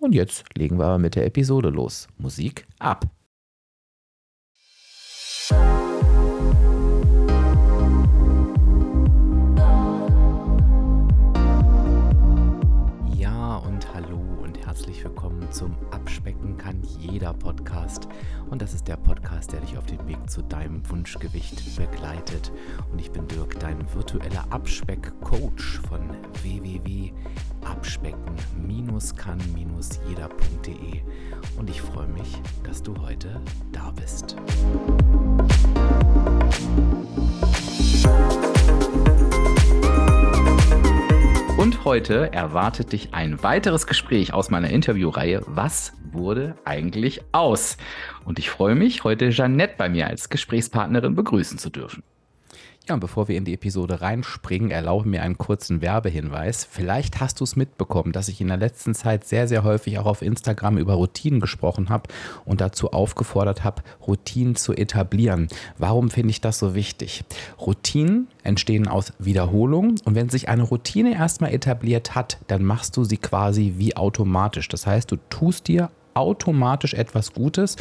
Und jetzt legen wir aber mit der Episode los. Musik ab. Ja und hallo und herzlich willkommen zum Abspecken kann jeder Podcast. Und das ist der Podcast, der dich auf dem Weg zu deinem Wunschgewicht begleitet. Und ich bin Dirk, dein virtueller Abspeck-Coach von www.abspecken-kann-jeder.de. Und ich freue mich, dass du heute da bist. Und heute erwartet dich ein weiteres Gespräch aus meiner Interviewreihe Was wurde eigentlich aus? Und ich freue mich, heute Jeannette bei mir als Gesprächspartnerin begrüßen zu dürfen. Ja, und bevor wir in die Episode reinspringen, erlaube mir einen kurzen Werbehinweis. Vielleicht hast du es mitbekommen, dass ich in der letzten Zeit sehr, sehr häufig auch auf Instagram über Routinen gesprochen habe und dazu aufgefordert habe, Routinen zu etablieren. Warum finde ich das so wichtig? Routinen entstehen aus Wiederholung und wenn sich eine Routine erstmal etabliert hat, dann machst du sie quasi wie automatisch. Das heißt, du tust dir automatisch etwas Gutes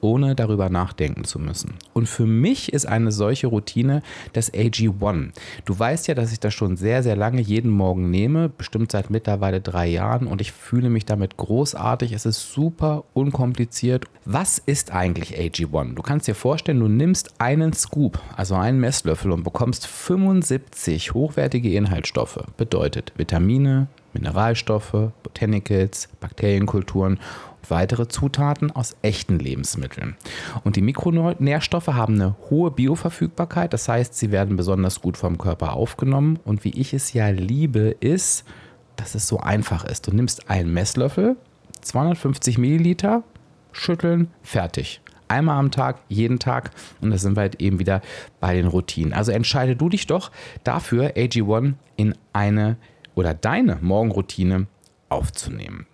ohne darüber nachdenken zu müssen. Und für mich ist eine solche Routine das AG1. Du weißt ja, dass ich das schon sehr, sehr lange jeden Morgen nehme, bestimmt seit mittlerweile drei Jahren und ich fühle mich damit großartig. Es ist super unkompliziert. Was ist eigentlich AG1? Du kannst dir vorstellen, du nimmst einen Scoop, also einen Messlöffel und bekommst 75 hochwertige Inhaltsstoffe. Bedeutet Vitamine, Mineralstoffe, Botanicals, Bakterienkulturen weitere Zutaten aus echten Lebensmitteln. Und die Mikronährstoffe haben eine hohe Bioverfügbarkeit, das heißt, sie werden besonders gut vom Körper aufgenommen. Und wie ich es ja liebe, ist, dass es so einfach ist. Du nimmst einen Messlöffel, 250 Milliliter, schütteln, fertig. Einmal am Tag, jeden Tag. Und da sind wir halt eben wieder bei den Routinen. Also entscheide du dich doch dafür, AG1 in eine oder deine Morgenroutine aufzunehmen.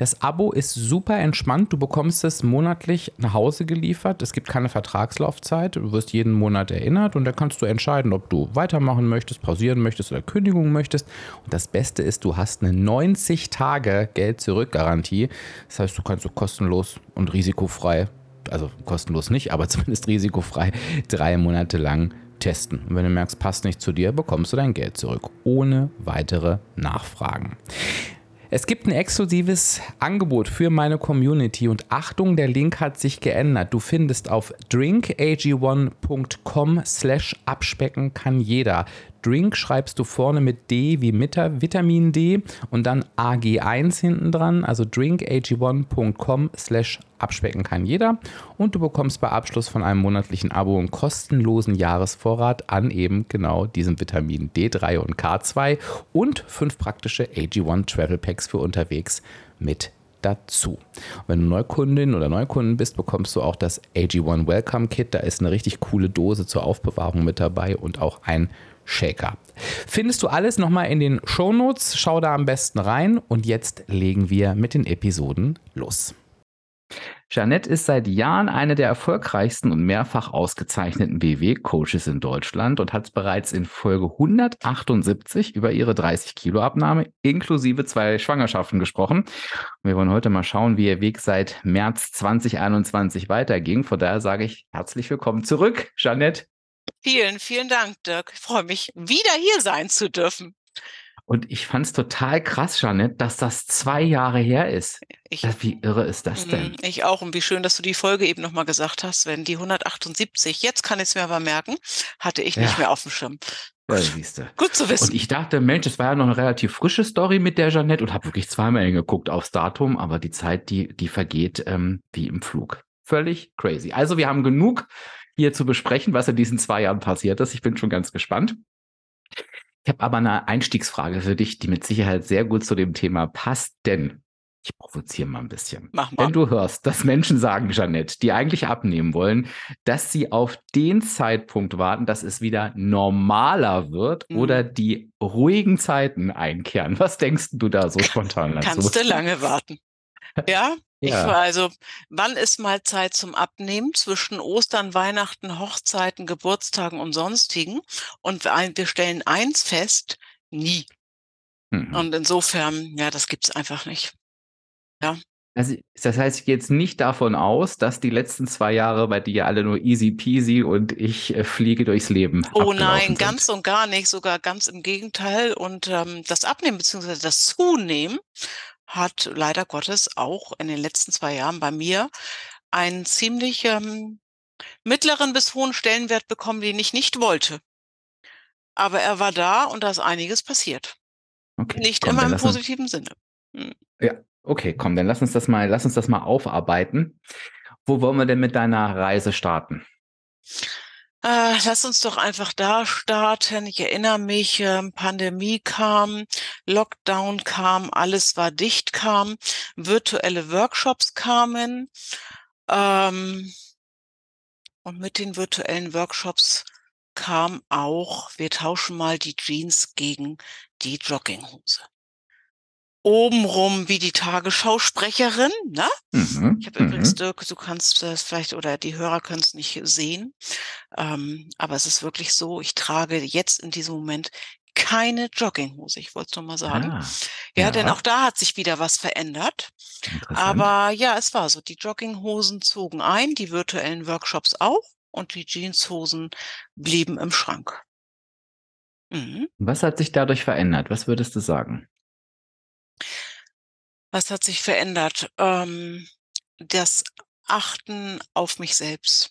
Das Abo ist super entspannt. Du bekommst es monatlich nach Hause geliefert. Es gibt keine Vertragslaufzeit. Du wirst jeden Monat erinnert und da kannst du entscheiden, ob du weitermachen möchtest, pausieren möchtest oder Kündigung möchtest. Und das Beste ist, du hast eine 90 Tage Geld-Zurück-Garantie. Das heißt, du kannst so kostenlos und risikofrei, also kostenlos nicht, aber zumindest risikofrei drei Monate lang testen. Und wenn du merkst, passt nicht zu dir, bekommst du dein Geld zurück, ohne weitere Nachfragen. Es gibt ein exklusives Angebot für meine Community und Achtung, der Link hat sich geändert. Du findest auf drinkag1.com slash abspecken kann jeder. Drink schreibst du vorne mit D wie Vitamin D und dann AG1 hinten dran, also drinkag1.com slash abspecken kann jeder und du bekommst bei Abschluss von einem monatlichen Abo einen kostenlosen Jahresvorrat an eben genau diesem Vitamin D3 und K2 und fünf praktische AG1 Travel Packs für unterwegs mit dazu. wenn du Neukundin oder Neukunden bist, bekommst du auch das AG1 Welcome Kit. Da ist eine richtig coole Dose zur Aufbewahrung mit dabei und auch ein Shaker. Findest du alles nochmal in den Shownotes. Schau da am besten rein. Und jetzt legen wir mit den Episoden los. Jeanette ist seit Jahren eine der erfolgreichsten und mehrfach ausgezeichneten BW-Coaches in Deutschland und hat bereits in Folge 178 über ihre 30 Kilo Abnahme inklusive zwei Schwangerschaften gesprochen. wir wollen heute mal schauen, wie ihr Weg seit März 2021 weiterging. Von daher sage ich herzlich willkommen zurück, Jeanette. Vielen, vielen Dank, Dirk. Ich freue mich, wieder hier sein zu dürfen. Und ich fand es total krass, Janette, dass das zwei Jahre her ist. Ich, wie irre ist das denn? Mm, ich auch. Und wie schön, dass du die Folge eben nochmal gesagt hast, wenn die 178, jetzt kann ich es mir aber merken, hatte ich nicht mehr auf dem Schirm. Ja. Gut zu wissen. Und ich dachte, Mensch, es war ja noch eine relativ frische Story mit der Janette und habe wirklich zweimal hingeguckt aufs Datum, aber die Zeit, die, die vergeht ähm, wie im Flug. Völlig crazy. Also wir haben genug hier zu besprechen, was in diesen zwei Jahren passiert ist. Ich bin schon ganz gespannt. Ich habe aber eine Einstiegsfrage für dich, die mit Sicherheit sehr gut zu dem Thema passt, denn ich provoziere mal ein bisschen. Mach mal. Wenn du hörst, dass Menschen sagen, Jeanette, die eigentlich abnehmen wollen, dass sie auf den Zeitpunkt warten, dass es wieder normaler wird mhm. oder die ruhigen Zeiten einkehren. Was denkst du da so spontan dazu? Kannst du lange warten. Ja, ich also, wann ist mal Zeit zum Abnehmen zwischen Ostern, Weihnachten, Hochzeiten, Geburtstagen und sonstigen? Und wir stellen eins fest, nie. Mhm. Und insofern, ja, das gibt's einfach nicht. Ja. Also, das heißt, ich gehe jetzt nicht davon aus, dass die letzten zwei Jahre bei dir alle nur easy peasy und ich äh, fliege durchs Leben. Oh nein, sind. ganz und gar nicht, sogar ganz im Gegenteil. Und ähm, das Abnehmen bzw. das Zunehmen hat leider Gottes auch in den letzten zwei Jahren bei mir einen ziemlich ähm, mittleren bis hohen Stellenwert bekommen, den ich nicht wollte. Aber er war da und da ist einiges passiert. Okay, nicht komm, immer im positiven uns, Sinne. Hm. Ja, okay, komm, dann lass uns das mal, lass uns das mal aufarbeiten. Wo wollen wir denn mit deiner Reise starten? Äh, lass uns doch einfach da starten. Ich erinnere mich, äh, Pandemie kam, Lockdown kam, alles war dicht kam, virtuelle Workshops kamen. Ähm, und mit den virtuellen Workshops kam auch, wir tauschen mal die Jeans gegen die Jogginghose obenrum wie die Tagesschausprecherin. Ne? Mhm, ich habe übrigens, mhm. Dirk, du kannst das vielleicht oder die Hörer können es nicht sehen, ähm, aber es ist wirklich so, ich trage jetzt in diesem Moment keine Jogginghose, ich wollte es nur mal sagen. Ah, ja, ja, denn auch da hat sich wieder was verändert. Aber ja, es war so, die Jogginghosen zogen ein, die virtuellen Workshops auch und die Jeanshosen blieben im Schrank. Mhm. Was hat sich dadurch verändert? Was würdest du sagen? Was hat sich verändert? Ähm, das Achten auf mich selbst.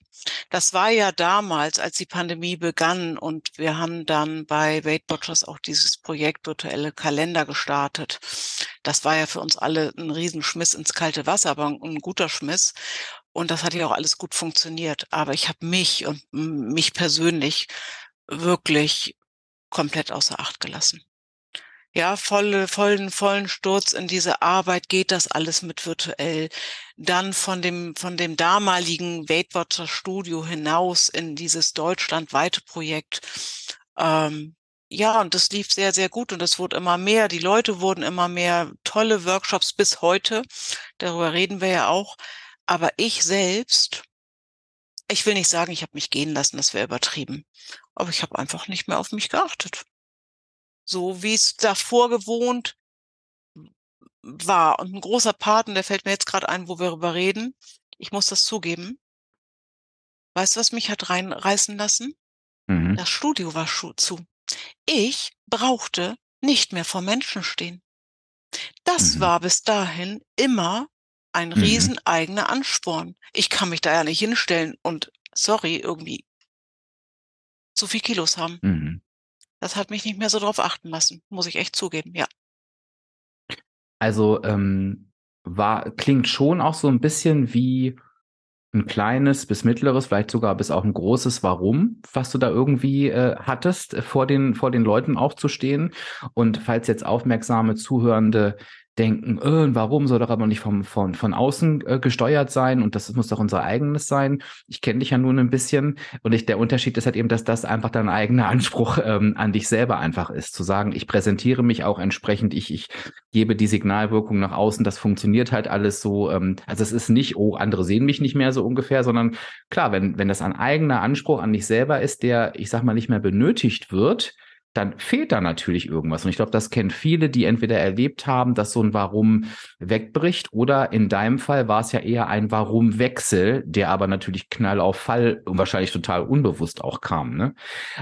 Das war ja damals, als die Pandemie begann und wir haben dann bei Weight Watchers auch dieses Projekt virtuelle Kalender gestartet. Das war ja für uns alle ein Riesenschmiss ins kalte Wasser, aber ein, guter Schmiss. Und das hat ja auch alles gut funktioniert. Aber ich habe mich und mich persönlich wirklich komplett außer Acht gelassen ja, volle, vollen, vollen Sturz in diese Arbeit, geht das alles mit virtuell. Dann von dem, von dem damaligen Weight Watcher Studio hinaus in dieses deutschlandweite Projekt. Ähm, ja, und das lief sehr, sehr gut und es wurde immer mehr. Die Leute wurden immer mehr tolle Workshops bis heute. Darüber reden wir ja auch. Aber ich selbst, ich will nicht sagen, ich habe mich gehen lassen, das wäre übertrieben. Aber ich habe einfach nicht mehr auf mich geachtet so wie es davor gewohnt war. Und ein großer Part, und der fällt mir jetzt gerade ein, wo wir darüber reden, ich muss das zugeben. Weißt du, was mich hat reinreißen lassen? Mhm. Das Studio war zu. Ich brauchte nicht mehr vor Menschen stehen. Das mhm. war bis dahin immer ein mhm. riesen eigener Ansporn. Ich kann mich da ja nicht hinstellen und, sorry, irgendwie zu viel Kilos haben. Mhm. Das hat mich nicht mehr so drauf achten lassen, muss ich echt zugeben, ja. Also ähm, war klingt schon auch so ein bisschen wie ein kleines bis mittleres, vielleicht sogar bis auch ein großes Warum, was du da irgendwie äh, hattest, äh, vor den, vor den Leuten aufzustehen. Und falls jetzt aufmerksame Zuhörende denken, äh, warum soll doch aber nicht vom, von, von außen äh, gesteuert sein und das muss doch unser eigenes sein. Ich kenne dich ja nun ein bisschen und ich, der Unterschied ist halt eben, dass das einfach dein eigener Anspruch ähm, an dich selber einfach ist, zu sagen, ich präsentiere mich auch entsprechend, ich, ich gebe die Signalwirkung nach außen, das funktioniert halt alles so. Ähm, also es ist nicht, oh, andere sehen mich nicht mehr so ungefähr, sondern klar, wenn, wenn das ein eigener Anspruch an dich selber ist, der, ich sag mal, nicht mehr benötigt wird, dann fehlt da natürlich irgendwas. Und ich glaube, das kennen viele, die entweder erlebt haben, dass so ein Warum wegbricht oder in deinem Fall war es ja eher ein Warum-Wechsel, der aber natürlich knall auf Fall und wahrscheinlich total unbewusst auch kam. Ne?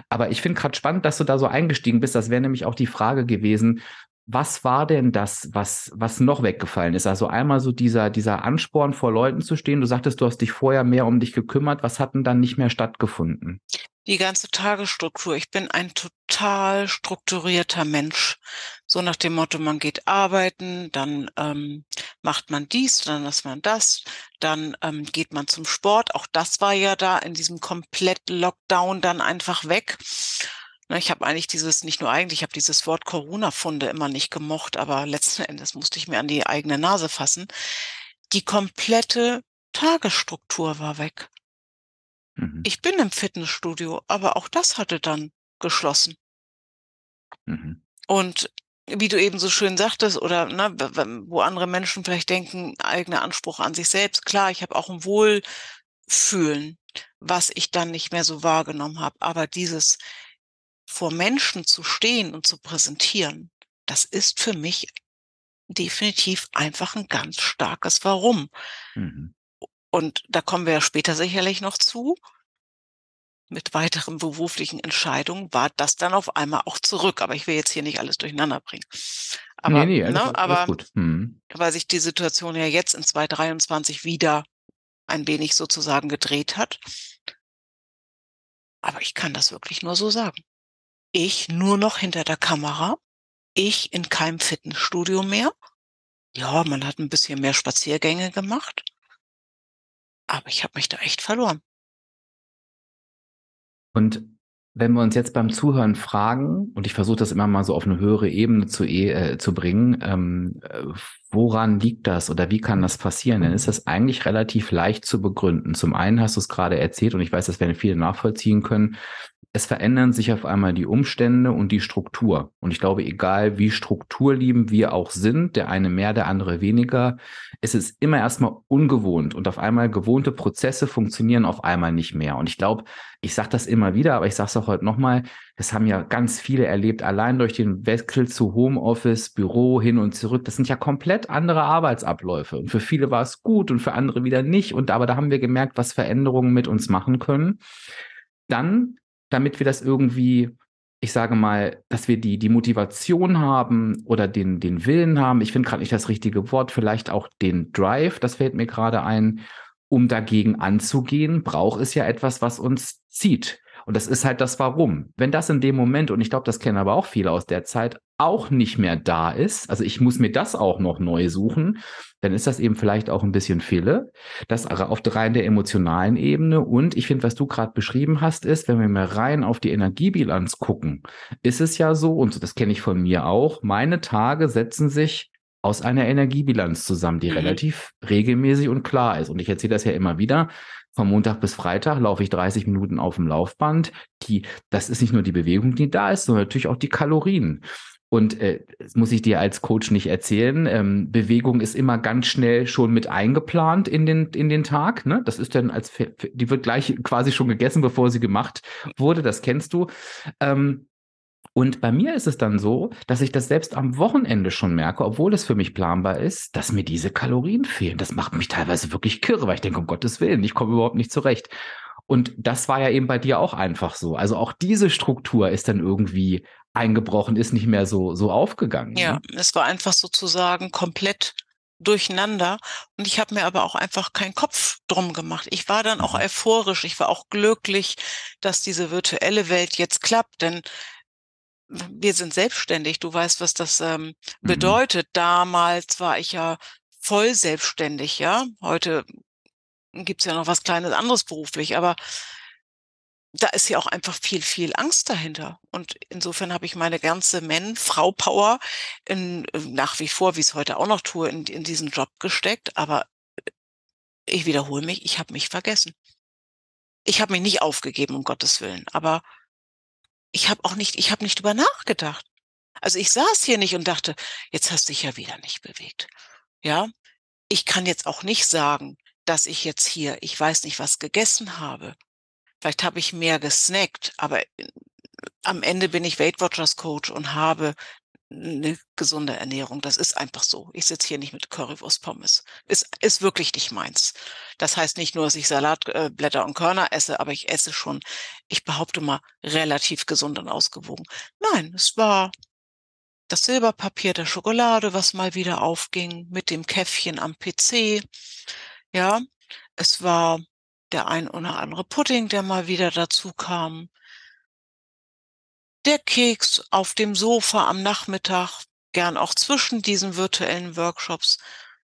Aber ich finde gerade spannend, dass du da so eingestiegen bist. Das wäre nämlich auch die Frage gewesen, was war denn das, was, was noch weggefallen ist? Also einmal so dieser, dieser Ansporn vor Leuten zu stehen. Du sagtest, du hast dich vorher mehr um dich gekümmert. Was hat denn dann nicht mehr stattgefunden? Die ganze Tagesstruktur. Ich bin ein total strukturierter Mensch. So nach dem Motto, man geht arbeiten, dann ähm, macht man dies, dann macht man das, dann ähm, geht man zum Sport. Auch das war ja da in diesem komplett Lockdown dann einfach weg. Ne, ich habe eigentlich dieses, nicht nur eigentlich, ich habe dieses Wort Corona-Funde immer nicht gemocht, aber letzten Endes musste ich mir an die eigene Nase fassen. Die komplette Tagesstruktur war weg. Mhm. Ich bin im Fitnessstudio, aber auch das hatte dann geschlossen. Mhm. Und wie du eben so schön sagtest, oder ne, wo andere Menschen vielleicht denken, eigener Anspruch an sich selbst, klar, ich habe auch ein Wohlfühlen, was ich dann nicht mehr so wahrgenommen habe. Aber dieses, vor Menschen zu stehen und zu präsentieren, das ist für mich definitiv einfach ein ganz starkes Warum. Mhm. Und da kommen wir ja später sicherlich noch zu. Mit weiteren beruflichen Entscheidungen war das dann auf einmal auch zurück. Aber ich will jetzt hier nicht alles durcheinander bringen. Aber, nee, nee, alles, ne, aber gut. Mhm. weil sich die Situation ja jetzt in 2023 wieder ein wenig sozusagen gedreht hat. Aber ich kann das wirklich nur so sagen ich nur noch hinter der Kamera, ich in keinem Fitnessstudio mehr. Ja, man hat ein bisschen mehr Spaziergänge gemacht, aber ich habe mich da echt verloren. Und wenn wir uns jetzt beim Zuhören fragen, und ich versuche das immer mal so auf eine höhere Ebene zu, äh, zu bringen, ähm, äh, woran liegt das oder wie kann das passieren? Dann ist das eigentlich relativ leicht zu begründen. Zum einen hast du es gerade erzählt und ich weiß, das werden viele nachvollziehen können es verändern sich auf einmal die Umstände und die Struktur. Und ich glaube, egal wie strukturliebend wir auch sind, der eine mehr, der andere weniger, es ist immer erstmal ungewohnt und auf einmal gewohnte Prozesse funktionieren auf einmal nicht mehr. Und ich glaube, ich sage das immer wieder, aber ich sage es auch heute nochmal, das haben ja ganz viele erlebt, allein durch den Wechsel zu Homeoffice, Büro hin und zurück. Das sind ja komplett andere Arbeitsabläufe. Und für viele war es gut und für andere wieder nicht. Und aber da haben wir gemerkt, was Veränderungen mit uns machen können. Dann damit wir das irgendwie, ich sage mal, dass wir die, die Motivation haben oder den, den Willen haben. Ich finde gerade nicht das richtige Wort, vielleicht auch den Drive, das fällt mir gerade ein, um dagegen anzugehen, braucht es ja etwas, was uns zieht. Und das ist halt das Warum. Wenn das in dem Moment, und ich glaube, das kennen aber auch viele aus der Zeit, auch nicht mehr da ist, also ich muss mir das auch noch neu suchen, dann ist das eben vielleicht auch ein bisschen Fille. Das auf der rein der emotionalen Ebene. Und ich finde, was du gerade beschrieben hast, ist, wenn wir mal rein auf die Energiebilanz gucken, ist es ja so, und das kenne ich von mir auch, meine Tage setzen sich aus einer Energiebilanz zusammen, die mhm. relativ regelmäßig und klar ist. Und ich erzähle das ja immer wieder. Von Montag bis Freitag laufe ich 30 Minuten auf dem Laufband. Die, das ist nicht nur die Bewegung, die da ist, sondern natürlich auch die Kalorien. Und äh, das muss ich dir als Coach nicht erzählen. Ähm, Bewegung ist immer ganz schnell schon mit eingeplant in den, in den Tag. Ne? Das ist dann als, die wird gleich quasi schon gegessen, bevor sie gemacht wurde. Das kennst du. Ähm, und bei mir ist es dann so, dass ich das selbst am Wochenende schon merke, obwohl es für mich planbar ist, dass mir diese Kalorien fehlen. Das macht mich teilweise wirklich kirre, weil ich denke, um Gottes Willen, ich komme überhaupt nicht zurecht. Und das war ja eben bei dir auch einfach so. Also auch diese Struktur ist dann irgendwie eingebrochen, ist nicht mehr so, so aufgegangen. Ja, ne? es war einfach sozusagen komplett durcheinander. Und ich habe mir aber auch einfach keinen Kopf drum gemacht. Ich war dann auch mhm. euphorisch, ich war auch glücklich, dass diese virtuelle Welt jetzt klappt, denn wir sind selbstständig. Du weißt, was das ähm, mhm. bedeutet. Mhm. Damals war ich ja voll selbstständig, ja. Heute gibt's ja noch was kleines anderes beruflich, aber da ist ja auch einfach viel, viel Angst dahinter. Und insofern habe ich meine ganze Men-Frau-Power in, nach wie vor, wie es heute auch noch tue, in, in diesen Job gesteckt. Aber ich wiederhole mich, ich habe mich vergessen. Ich habe mich nicht aufgegeben, um Gottes Willen. Aber ich habe auch nicht, ich habe nicht drüber nachgedacht. Also ich saß hier nicht und dachte, jetzt hast du dich ja wieder nicht bewegt. Ja, ich kann jetzt auch nicht sagen, dass ich jetzt hier, ich weiß nicht, was gegessen habe Vielleicht habe ich mehr gesnackt, aber äh, am Ende bin ich Weight Watchers Coach und habe eine gesunde Ernährung. Das ist einfach so. Ich sitze hier nicht mit Currywurst Pommes. Ist, ist wirklich nicht meins. Das heißt nicht nur, dass ich Salatblätter äh, und Körner esse, aber ich esse schon, ich behaupte mal, relativ gesund und ausgewogen. Nein, es war das Silberpapier der Schokolade, was mal wieder aufging, mit dem Käffchen am PC. Ja, es war der ein oder andere Pudding, der mal wieder dazu kam, der Keks auf dem Sofa am Nachmittag, gern auch zwischen diesen virtuellen Workshops.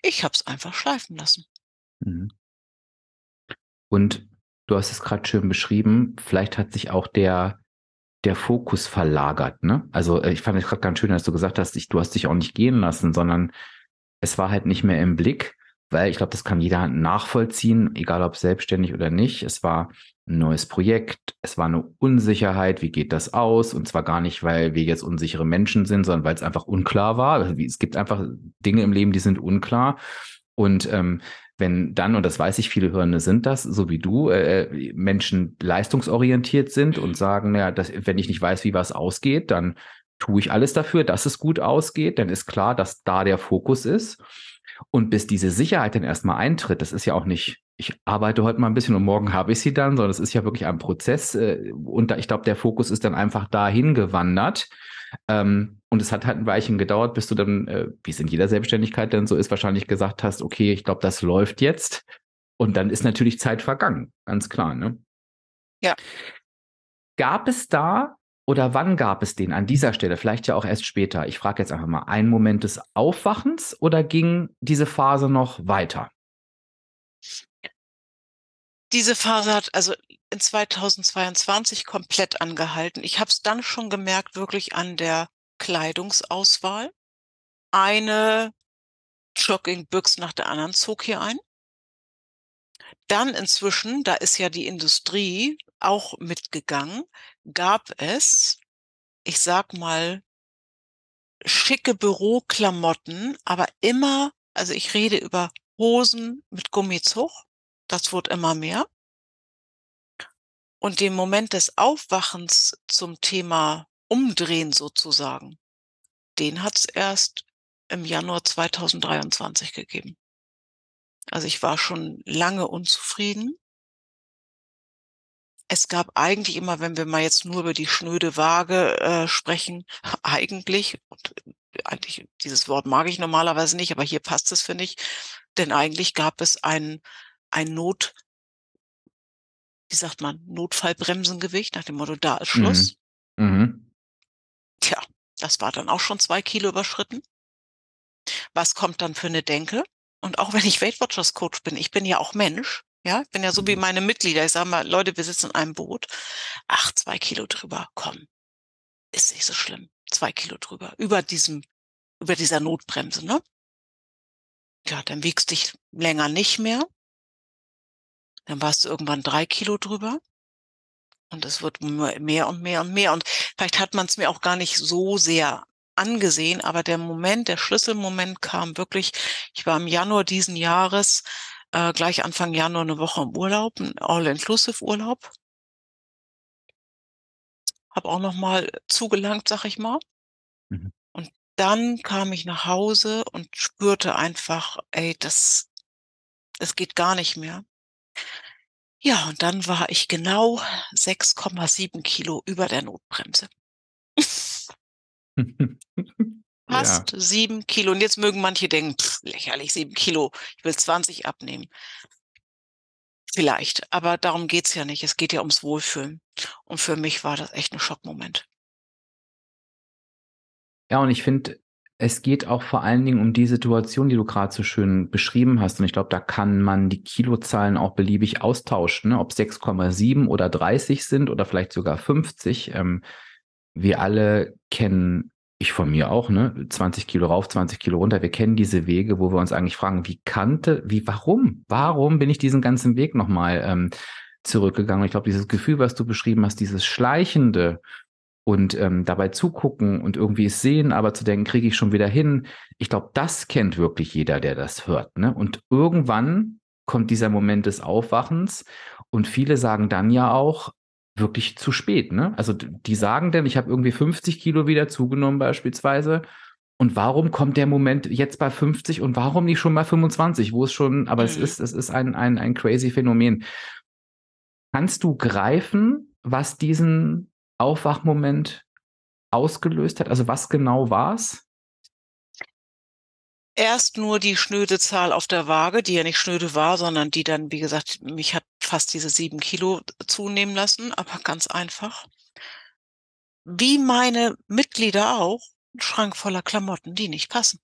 Ich habe es einfach schleifen lassen. Mhm. Und du hast es gerade schön beschrieben, vielleicht hat sich auch der, der Fokus verlagert. Ne? Also äh, ich fand es gerade ganz schön, dass du gesagt hast, ich, du hast dich auch nicht gehen lassen, sondern es war halt nicht mehr im Blick weil ich glaube, das kann jeder nachvollziehen, egal ob selbstständig oder nicht. Es war ein neues Projekt, es war eine Unsicherheit, wie geht das aus? Und zwar gar nicht, weil wir jetzt unsichere Menschen sind, sondern weil es einfach unklar war. Also es gibt einfach Dinge im Leben, die sind unklar. Und ähm, wenn dann, und das weiß ich, viele Hörende sind das, so wie du, äh, Menschen leistungsorientiert sind und sagen, naja, dass, wenn ich nicht weiß, wie was ausgeht, dann tue ich alles dafür, dass es gut ausgeht, dann ist klar, dass da der Fokus ist. Und bis diese Sicherheit dann erstmal eintritt, das ist ja auch nicht, ich arbeite heute mal ein bisschen und morgen habe ich sie dann, sondern es ist ja wirklich ein Prozess. Äh, und ich glaube, der Fokus ist dann einfach dahin gewandert. Ähm, und es hat halt ein Weilchen gedauert, bis du dann, äh, wie es in jeder Selbstständigkeit dann so ist, wahrscheinlich gesagt hast, okay, ich glaube, das läuft jetzt. Und dann ist natürlich Zeit vergangen, ganz klar, ne? Ja. Gab es da oder wann gab es den an dieser Stelle? Vielleicht ja auch erst später. Ich frage jetzt einfach mal, einen Moment des Aufwachens oder ging diese Phase noch weiter? Diese Phase hat also in 2022 komplett angehalten. Ich habe es dann schon gemerkt, wirklich an der Kleidungsauswahl. Eine Joggingbüchse nach der anderen zog hier ein. Dann inzwischen, da ist ja die Industrie auch mitgegangen, gab es, ich sag mal, schicke Büroklamotten, aber immer, also ich rede über Hosen mit Gummizug, das wird immer mehr. Und den Moment des Aufwachens zum Thema Umdrehen sozusagen, den hat es erst im Januar 2023 gegeben. Also ich war schon lange unzufrieden es gab eigentlich immer, wenn wir mal jetzt nur über die schnöde Waage äh, sprechen, eigentlich, und äh, eigentlich, dieses Wort mag ich normalerweise nicht, aber hier passt es, finde ich, denn eigentlich gab es ein, ein Not, wie sagt man, Notfallbremsengewicht nach dem Motto, da ist Schluss. Mhm. Mhm. Tja, das war dann auch schon zwei Kilo überschritten. Was kommt dann für eine Denke? Und auch wenn ich Weight Watchers Coach bin, ich bin ja auch Mensch, ja, ich bin ja so wie mhm. meine Mitglieder. Ich sage mal, Leute, wir sitzen in einem Boot. Ach, zwei Kilo drüber, komm. Ist nicht so schlimm. Zwei Kilo drüber. Über diesem, über dieser Notbremse, ne? Ja, dann wiegst dich länger nicht mehr. Dann warst du irgendwann drei Kilo drüber. Und es wird mehr und mehr und mehr. Und vielleicht hat man es mir auch gar nicht so sehr angesehen, aber der Moment, der Schlüsselmoment kam wirklich, ich war im Januar diesen Jahres äh, gleich Anfang Januar eine Woche im Urlaub, ein All-Inclusive-Urlaub. Habe auch noch mal zugelangt, sag ich mal. Mhm. Und dann kam ich nach Hause und spürte einfach, ey, das, das geht gar nicht mehr. Ja, und dann war ich genau 6,7 Kilo über der Notbremse. Fast ja. sieben Kilo. Und jetzt mögen manche denken, pff, lächerlich, sieben Kilo, ich will 20 abnehmen. Vielleicht, aber darum geht's ja nicht. Es geht ja ums Wohlfühlen. Und für mich war das echt ein Schockmoment. Ja, und ich finde, es geht auch vor allen Dingen um die Situation, die du gerade so schön beschrieben hast. Und ich glaube, da kann man die Kilozahlen auch beliebig austauschen, ne? ob 6,7 oder 30 sind oder vielleicht sogar 50. Ähm, wir alle kennen, ich von mir auch, ne, 20 Kilo rauf, 20 Kilo runter. Wir kennen diese Wege, wo wir uns eigentlich fragen, wie kannte, wie, warum? Warum bin ich diesen ganzen Weg nochmal ähm, zurückgegangen? Ich glaube, dieses Gefühl, was du beschrieben hast, dieses Schleichende, und ähm, dabei zugucken und irgendwie es sehen, aber zu denken, kriege ich schon wieder hin. Ich glaube, das kennt wirklich jeder, der das hört. Ne? Und irgendwann kommt dieser Moment des Aufwachens und viele sagen dann ja auch wirklich zu spät. Ne? Also die sagen denn, ich habe irgendwie 50 Kilo wieder zugenommen beispielsweise. Und warum kommt der Moment jetzt bei 50 und warum nicht schon bei 25, wo es schon, aber mhm. es ist, es ist ein, ein, ein crazy Phänomen. Kannst du greifen, was diesen Aufwachmoment ausgelöst hat? Also was genau war es? Erst nur die schnöde Zahl auf der Waage, die ja nicht schnöde war, sondern die dann, wie gesagt, mich hat fast diese sieben Kilo zunehmen lassen, aber ganz einfach. Wie meine Mitglieder auch, ein Schrank voller Klamotten, die nicht passen.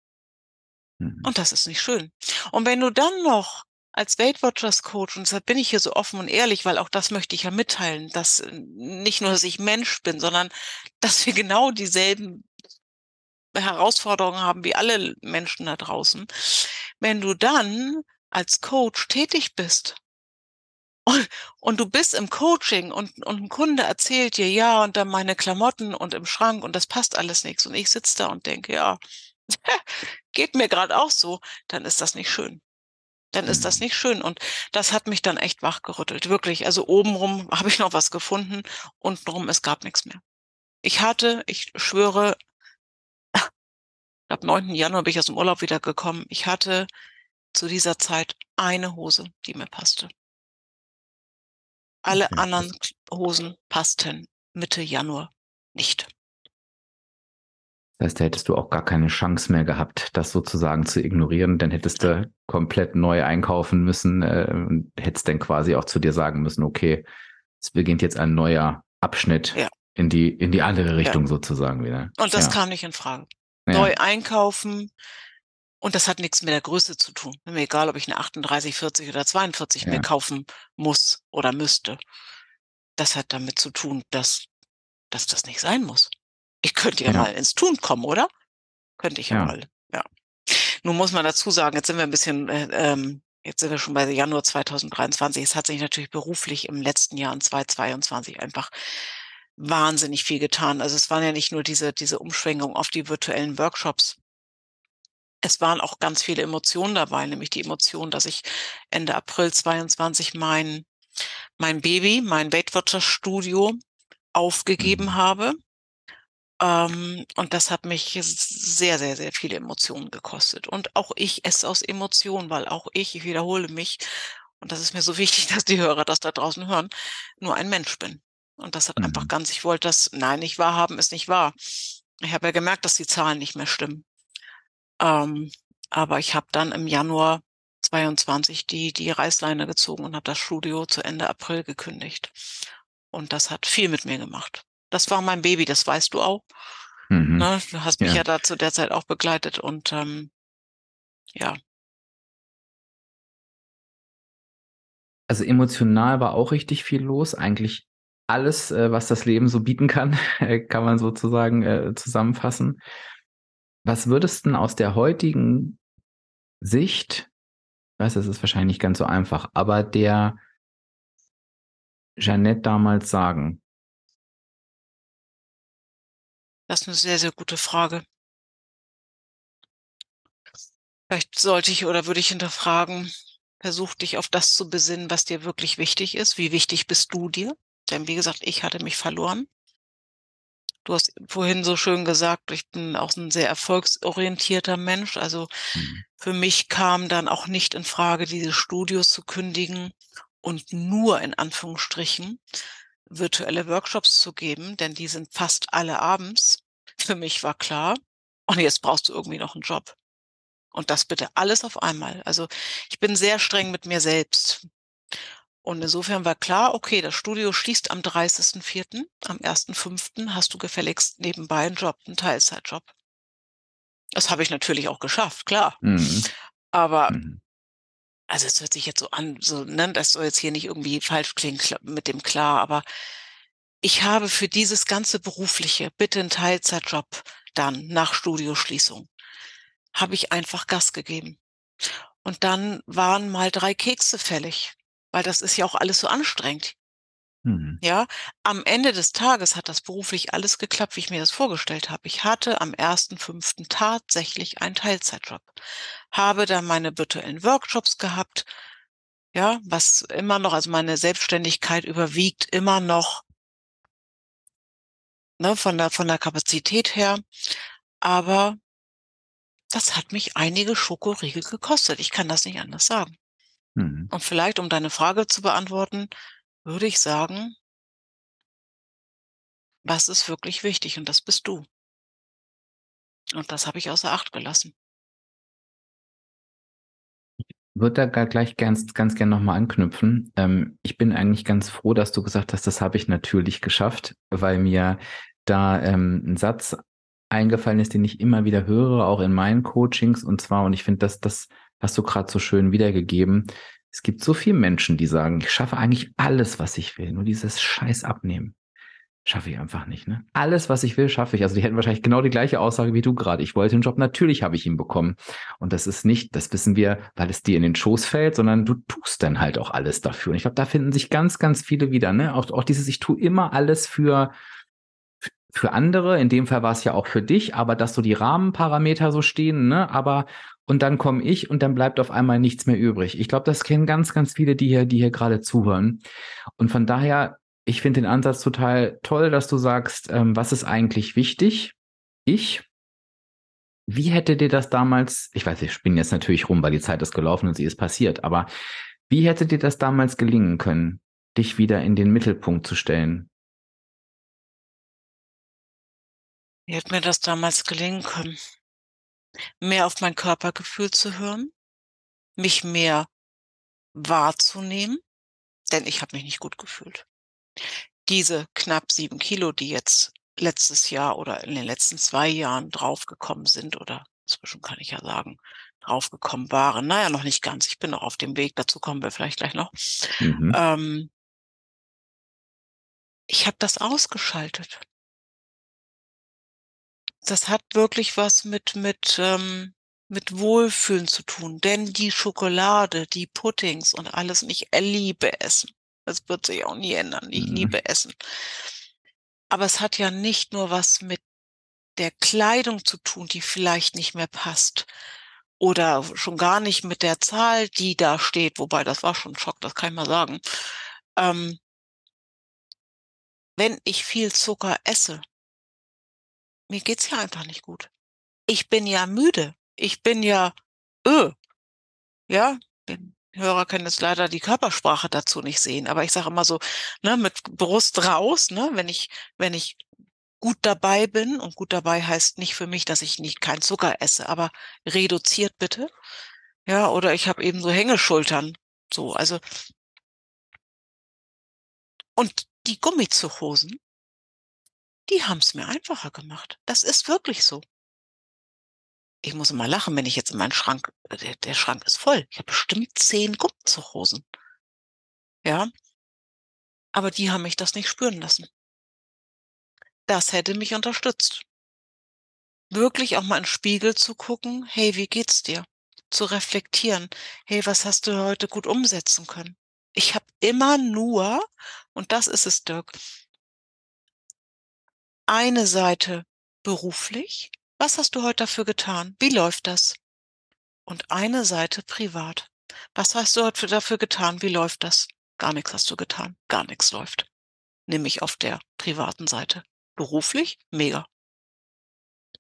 Mhm. Und das ist nicht schön. Und wenn du dann noch als Weight Watchers Coach, und deshalb bin ich hier so offen und ehrlich, weil auch das möchte ich ja mitteilen, dass äh, nicht nur, dass ich Mensch bin, sondern dass wir genau dieselben Herausforderungen haben wie alle Menschen da draußen. Wenn du dann als Coach tätig bist und, und, du bist im Coaching und, und ein Kunde erzählt dir, ja, und dann meine Klamotten und im Schrank und das passt alles nichts und ich sitze da und denke, ja, geht mir gerade auch so, dann ist das nicht schön dann ist das mhm. nicht schön. Und das hat mich dann echt wachgerüttelt, wirklich. Also obenrum habe ich noch was gefunden, untenrum, es gab nichts mehr. Ich hatte, ich schwöre, ab 9. Januar bin ich aus dem Urlaub wieder gekommen. Ich hatte zu dieser Zeit eine Hose, die mir passte. Alle okay. anderen Hosen passten Mitte Januar nicht. Das heißt, da hättest du auch gar keine Chance mehr gehabt, das sozusagen zu ignorieren. Dann hättest du komplett neu einkaufen müssen äh, und hättest dann quasi auch zu dir sagen müssen, okay, es beginnt jetzt ein neuer Abschnitt ja. in die in die andere Richtung ja. sozusagen wieder. Und das ja. kam nicht in Frage. Neu einkaufen und das hat nichts mit der Größe zu tun. Mir egal, ob ich eine 38, 40 oder 42 mir kaufen muss oder müsste. Das hat damit zu tun, dass dass das nicht sein muss. Ich könnte ja, ja, mal ins Tun kommen, oder? Könnte ich ja, ja, mal. Ja. Nun muss man dazu sagen, jetzt sind wir ein bisschen, äh, ähm, jetzt sind wir schon bei Januar 2023. Es hat sich natürlich beruflich im letzten Jahr in 2022 einfach wahnsinnig viel getan. Also es waren ja nicht nur diese, diese Umschwenkung auf die virtuellen Workshops. Es waren auch ganz viele Emotionen dabei, nämlich die Emotion, dass ich Ende April 22 mein, mein Baby, mein Weight Watchers Studio aufgegeben mhm. habe ähm, und das hat mich sehr, sehr, sehr viele Emotionen gekostet. Und auch ich esse aus Emotionen, weil auch ich, ich wiederhole mich, und das ist mir so wichtig, dass die Hörer das da draußen hören, nur ein Mensch bin. Und das hat mhm. einfach ganz, ich wollte das, nein, nicht wahrhaben, ist nicht wahr. Ich habe ja gemerkt, dass die Zahlen nicht mehr stimmen. Ähm, aber ich habe dann im Januar 22 die, die Reißleine gezogen und habe das Studio zu Ende April gekündigt. Und das hat viel mit mir gemacht. Das war mein Baby, das weißt du auch. Mhm. Ne? Du hast mich ja. ja da zu der Zeit auch begleitet und ähm, ja. Also emotional war auch richtig viel los. Eigentlich alles, äh, was das Leben so bieten kann, kann man sozusagen äh, zusammenfassen. Was würdest du aus der heutigen Sicht, ich weiß, das ist wahrscheinlich nicht ganz so einfach, aber der Jeannette damals sagen? Das ist eine sehr, sehr gute Frage. Vielleicht sollte ich oder würde ich hinterfragen, versuch dich auf das zu besinnen, was dir wirklich wichtig ist. Wie wichtig bist du dir? Denn wie gesagt, ich hatte mich verloren. Du hast vorhin so schön gesagt, ich bin auch ein sehr erfolgsorientierter Mensch. Also mhm. für mich kam dann auch nicht in Frage, diese Studios zu kündigen und nur in Anführungsstrichen virtuelle Workshops zu geben, denn die sind fast alle abends. Für mich war klar, und jetzt brauchst du irgendwie noch einen Job. Und das bitte alles auf einmal. Also ich bin sehr streng mit mir selbst. Und insofern war klar, okay, das Studio schließt am 30.04., am 1.05. hast du gefälligst nebenbei einen Job, einen Teilzeitjob. Das habe ich natürlich auch geschafft, klar. Mhm. Aber mhm. also es hört sich jetzt so an, so, ne, das soll jetzt hier nicht irgendwie falsch klingen mit dem klar, aber ich habe für dieses ganze berufliche, bitte einen Teilzeitjob dann nach Studioschließung, habe ich einfach Gas gegeben. Und dann waren mal drei Kekse fällig, weil das ist ja auch alles so anstrengend. Mhm. Ja, am Ende des Tages hat das beruflich alles geklappt, wie ich mir das vorgestellt habe. Ich hatte am 1.5. tatsächlich einen Teilzeitjob, habe dann meine virtuellen Workshops gehabt, ja, was immer noch, also meine Selbstständigkeit überwiegt immer noch ne, von der, von der Kapazität her. Aber das hat mich einige Schokoriegel gekostet. Ich kann das nicht anders sagen. Mhm. Und vielleicht, um deine Frage zu beantworten, würde ich sagen, was ist wirklich wichtig und das bist du. Und das habe ich außer Acht gelassen. Ich würde da gleich ganz, ganz gerne nochmal anknüpfen. Ähm, ich bin eigentlich ganz froh, dass du gesagt hast, das habe ich natürlich geschafft, weil mir da ähm, ein Satz eingefallen ist, den ich immer wieder höre, auch in meinen Coachings. Und zwar, und ich finde, dass das hast du gerade so schön wiedergegeben, es gibt so viele Menschen, die sagen, ich schaffe eigentlich alles, was ich will. Nur dieses Scheiß abnehmen. Schaffe ich einfach nicht. Ne? Alles, was ich will, schaffe ich. Also die hätten wahrscheinlich genau die gleiche Aussage wie du gerade. Ich wollte den Job, natürlich habe ich ihn bekommen. Und das ist nicht, das wissen wir, weil es dir in den Schoß fällt, sondern du tust dann halt auch alles dafür. Und ich glaube, da finden sich ganz, ganz viele wieder. Ne? Auch, auch dieses, ich tue immer alles für, für andere. In dem Fall war es ja auch für dich, aber dass so die Rahmenparameter so stehen, ne? Aber und dann komme ich und dann bleibt auf einmal nichts mehr übrig. Ich glaube, das kennen ganz, ganz viele, die hier, die hier gerade zuhören. Und von daher, ich finde den Ansatz total toll, dass du sagst, ähm, was ist eigentlich wichtig? Ich. Wie hätte dir das damals, ich weiß, ich spinne jetzt natürlich rum, weil die Zeit ist gelaufen und sie ist passiert, aber wie hätte dir das damals gelingen können, dich wieder in den Mittelpunkt zu stellen? Wie hätte mir das damals gelingen können? mehr auf mein Körpergefühl zu hören, mich mehr wahrzunehmen, denn ich habe mich nicht gut gefühlt. Diese knapp sieben Kilo, die jetzt letztes Jahr oder in den letzten zwei Jahren draufgekommen sind oder inzwischen kann ich ja sagen, draufgekommen waren. Naja, noch nicht ganz. Ich bin noch auf dem Weg. Dazu kommen wir vielleicht gleich noch. Mhm. Ähm, ich habe das ausgeschaltet das hat wirklich was mit, mit, ähm, mit Wohlfühlen zu tun. Denn die Schokolade, die Puddings und alles, und ich liebe Essen. Das wird sich auch nie ändern. Ich mhm. liebe Essen. Aber es hat ja nicht nur was mit der Kleidung zu tun, die vielleicht nicht mehr passt. Oder schon gar nicht mit der Zahl, die da steht. Wobei, das war schon ein Schock, das kann ich mal sagen. Ähm, wenn ich viel Zucker esse, mir geht's ja einfach nicht gut. Ich bin ja müde. Ich bin ja, öh. Ja, den Hörer können jetzt leider die Körpersprache dazu nicht sehen, aber ich sage immer so, ne, mit Brust raus, ne, wenn ich, wenn ich gut dabei bin und gut dabei heißt nicht für mich, dass ich nicht kein Zucker esse, aber reduziert bitte. Ja, oder ich habe eben so Hängeschultern. So, also und die Gummizuchhosen, die haben es mir einfacher gemacht. Das ist wirklich so. Ich muss immer lachen, wenn ich jetzt in meinen Schrank, äh, der, der Schrank ist voll. Ich habe bestimmt zehn Gummizuchhosen. Ja. Aber die haben mich das nicht spüren lassen. Das hätte mich unterstützt. Wirklich auch mal in den Spiegel zu gucken, hey, wie geht's dir? Zu reflektieren, hey, was hast du heute gut umsetzen können? Ich habe immer nur, und das ist es, Dirk, eine Seite beruflich. Was hast du heute dafür getan? Wie läuft das? Und eine Seite privat. Was hast du heute dafür getan? Wie läuft das? Gar nichts hast du getan. Gar nichts läuft. Nämlich auf der privaten Seite. Beruflich? Mega.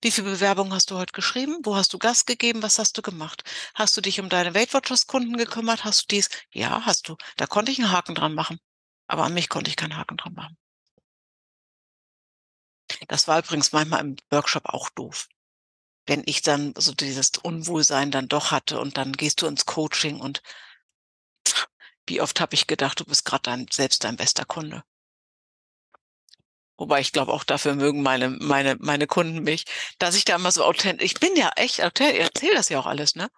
Wie viele Bewerbungen hast du heute geschrieben? Wo hast du Gas gegeben? Was hast du gemacht? Hast du dich um deine Weight Watchers gekümmert? Hast du dies? Ja, hast du. Da konnte ich einen Haken dran machen. Aber an mich konnte ich keinen Haken dran machen. Das war übrigens manchmal im Workshop auch doof. Wenn ich dann so dieses Unwohlsein dann doch hatte und dann gehst du ins Coaching und wie oft habe ich gedacht, du bist gerade dein, selbst dein bester Kunde. wobei ich glaube auch dafür mögen meine, meine, meine Kunden mich, dass ich da immer so authentisch, ich bin ja echt authentisch, ich erzähle das ja auch alles, ne?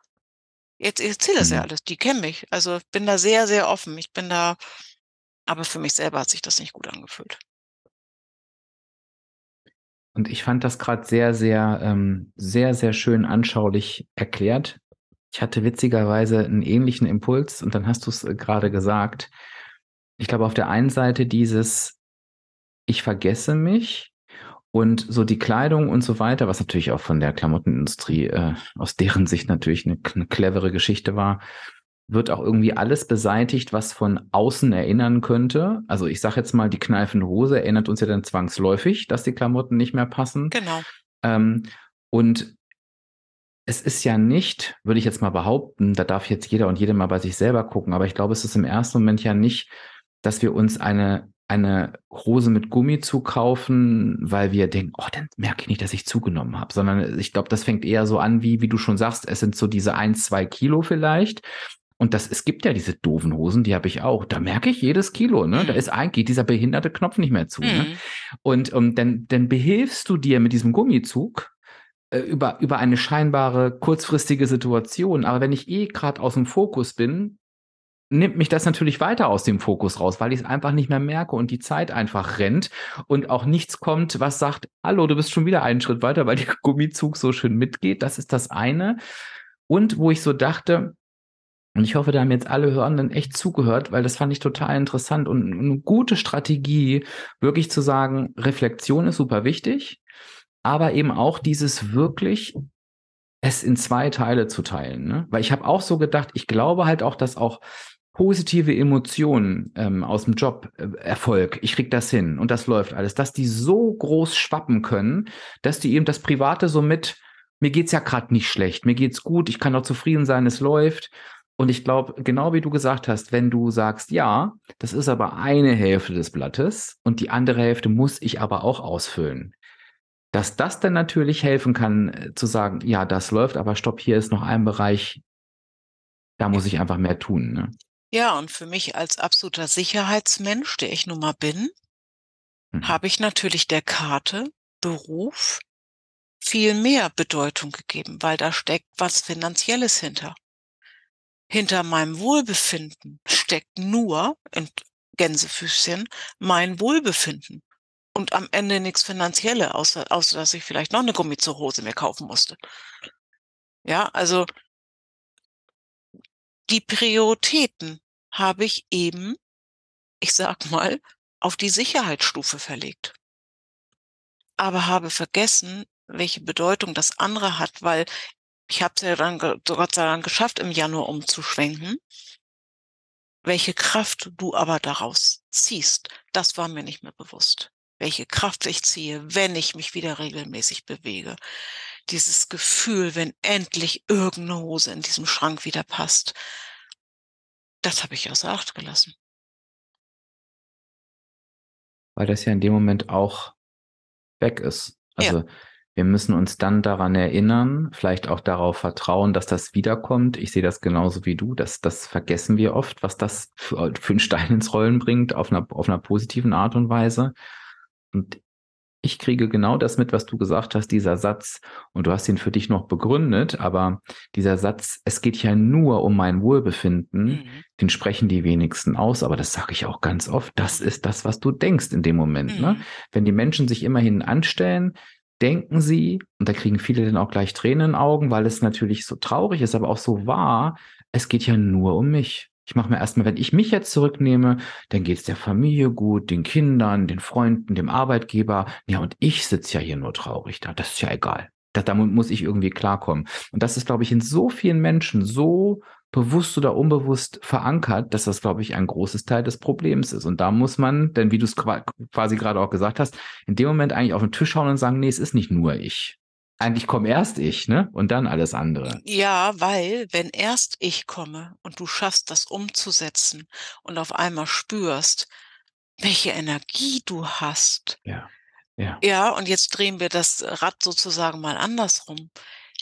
Jetzt erzähle das mhm. ja alles, die kennen mich. Also ich bin da sehr, sehr offen. Ich bin da, aber für mich selber hat sich das nicht gut angefühlt. Und ich fand das gerade sehr, sehr, ähm, sehr, sehr schön anschaulich erklärt. Ich hatte witzigerweise einen ähnlichen Impuls und dann hast du es äh, gerade gesagt. Ich glaube, auf der einen Seite dieses, ich vergesse mich und so die Kleidung und so weiter, was natürlich auch von der Klamottenindustrie äh, aus deren Sicht natürlich eine, eine clevere Geschichte war, wird auch irgendwie alles beseitigt, was von außen erinnern könnte. Also ich sage jetzt mal, die kneifende Hose erinnert uns ja dann zwangsläufig, dass die Klamotten nicht mehr passen. Genau. Ähm, und es ist ja nicht, würde ich jetzt mal behaupten, da darf jetzt jeder und jede mal bei sich selber gucken, aber ich glaube, es ist im ersten Moment ja nicht, dass wir uns eine, eine Hose mit Gummi zukaufen, weil wir denken, oh, dann merke ich nicht, dass ich zugenommen habe, sondern ich glaube, das fängt eher so an, wie, wie du schon sagst, es sind so diese ein, zwei Kilo vielleicht. Und das, es gibt ja diese doofen Hosen, die habe ich auch. Da merke ich jedes Kilo, ne? Mhm. Da ist eigentlich dieser behinderte Knopf nicht mehr zu. Ne? Mhm. Ne? Und um, dann, dann behilfst du dir mit diesem Gummizug äh, über, über eine scheinbare kurzfristige Situation. Aber wenn ich eh gerade aus dem Fokus bin, nimmt mich das natürlich weiter aus dem Fokus raus, weil ich es einfach nicht mehr merke und die Zeit einfach rennt und auch nichts kommt, was sagt, hallo, du bist schon wieder einen Schritt weiter, weil der Gummizug so schön mitgeht. Das ist das eine. Und wo ich so dachte, und ich hoffe, da haben jetzt alle Hörenden echt zugehört, weil das fand ich total interessant und eine gute Strategie, wirklich zu sagen, Reflexion ist super wichtig, aber eben auch dieses wirklich es in zwei Teile zu teilen. Ne? Weil ich habe auch so gedacht, ich glaube halt auch, dass auch positive Emotionen ähm, aus dem Job, äh, Erfolg, ich krieg das hin und das läuft alles, dass die so groß schwappen können, dass die eben das Private so mit, mir geht's ja gerade nicht schlecht, mir geht's gut, ich kann auch zufrieden sein, es läuft und ich glaube, genau wie du gesagt hast, wenn du sagst, ja, das ist aber eine Hälfte des Blattes und die andere Hälfte muss ich aber auch ausfüllen. Dass das dann natürlich helfen kann, äh, zu sagen, ja, das läuft, aber stopp, hier ist noch ein Bereich, da muss ich einfach mehr tun. Ne? Ja, und für mich als absoluter Sicherheitsmensch, der ich nun mal bin, mhm. habe ich natürlich der Karte Beruf viel mehr Bedeutung gegeben, weil da steckt was Finanzielles hinter hinter meinem Wohlbefinden steckt nur, in Gänsefüßchen, mein Wohlbefinden. Und am Ende nichts Finanzielle, außer, außer dass ich vielleicht noch eine Gummizurhose mir kaufen musste. Ja, also die Prioritäten habe ich eben, ich sag mal, auf die Sicherheitsstufe verlegt. Aber habe vergessen, welche Bedeutung das andere hat, weil ich habe es ja dann Gott sei Dank geschafft, im Januar umzuschwenken. Welche Kraft du aber daraus ziehst, das war mir nicht mehr bewusst. Welche Kraft ich ziehe, wenn ich mich wieder regelmäßig bewege. Dieses Gefühl, wenn endlich irgendeine Hose in diesem Schrank wieder passt. Das habe ich außer Acht gelassen. Weil das ja in dem Moment auch weg ist. Also ja. Wir müssen uns dann daran erinnern, vielleicht auch darauf vertrauen, dass das wiederkommt. Ich sehe das genauso wie du. Das, das vergessen wir oft, was das für, für einen Stein ins Rollen bringt, auf einer, auf einer positiven Art und Weise. Und ich kriege genau das mit, was du gesagt hast, dieser Satz, und du hast ihn für dich noch begründet, aber dieser Satz, es geht ja nur um mein Wohlbefinden, mhm. den sprechen die wenigsten aus, aber das sage ich auch ganz oft, das ist das, was du denkst in dem Moment. Ne? Mhm. Ne? Wenn die Menschen sich immerhin anstellen, denken sie, und da kriegen viele dann auch gleich Tränen in den Augen, weil es natürlich so traurig ist, aber auch so wahr, es geht ja nur um mich. Ich mache mir erstmal, wenn ich mich jetzt zurücknehme, dann geht es der Familie gut, den Kindern, den Freunden, dem Arbeitgeber. Ja, und ich sitze ja hier nur traurig da. Das ist ja egal. Da, damit muss ich irgendwie klarkommen. Und das ist, glaube ich, in so vielen Menschen so bewusst oder unbewusst verankert, dass das, glaube ich, ein großes Teil des Problems ist. Und da muss man, denn wie du es quasi gerade auch gesagt hast, in dem Moment eigentlich auf den Tisch schauen und sagen, nee, es ist nicht nur ich. Eigentlich komme erst ich, ne? Und dann alles andere. Ja, weil wenn erst ich komme und du schaffst, das umzusetzen und auf einmal spürst, welche Energie du hast. Ja. Ja. ja, und jetzt drehen wir das Rad sozusagen mal andersrum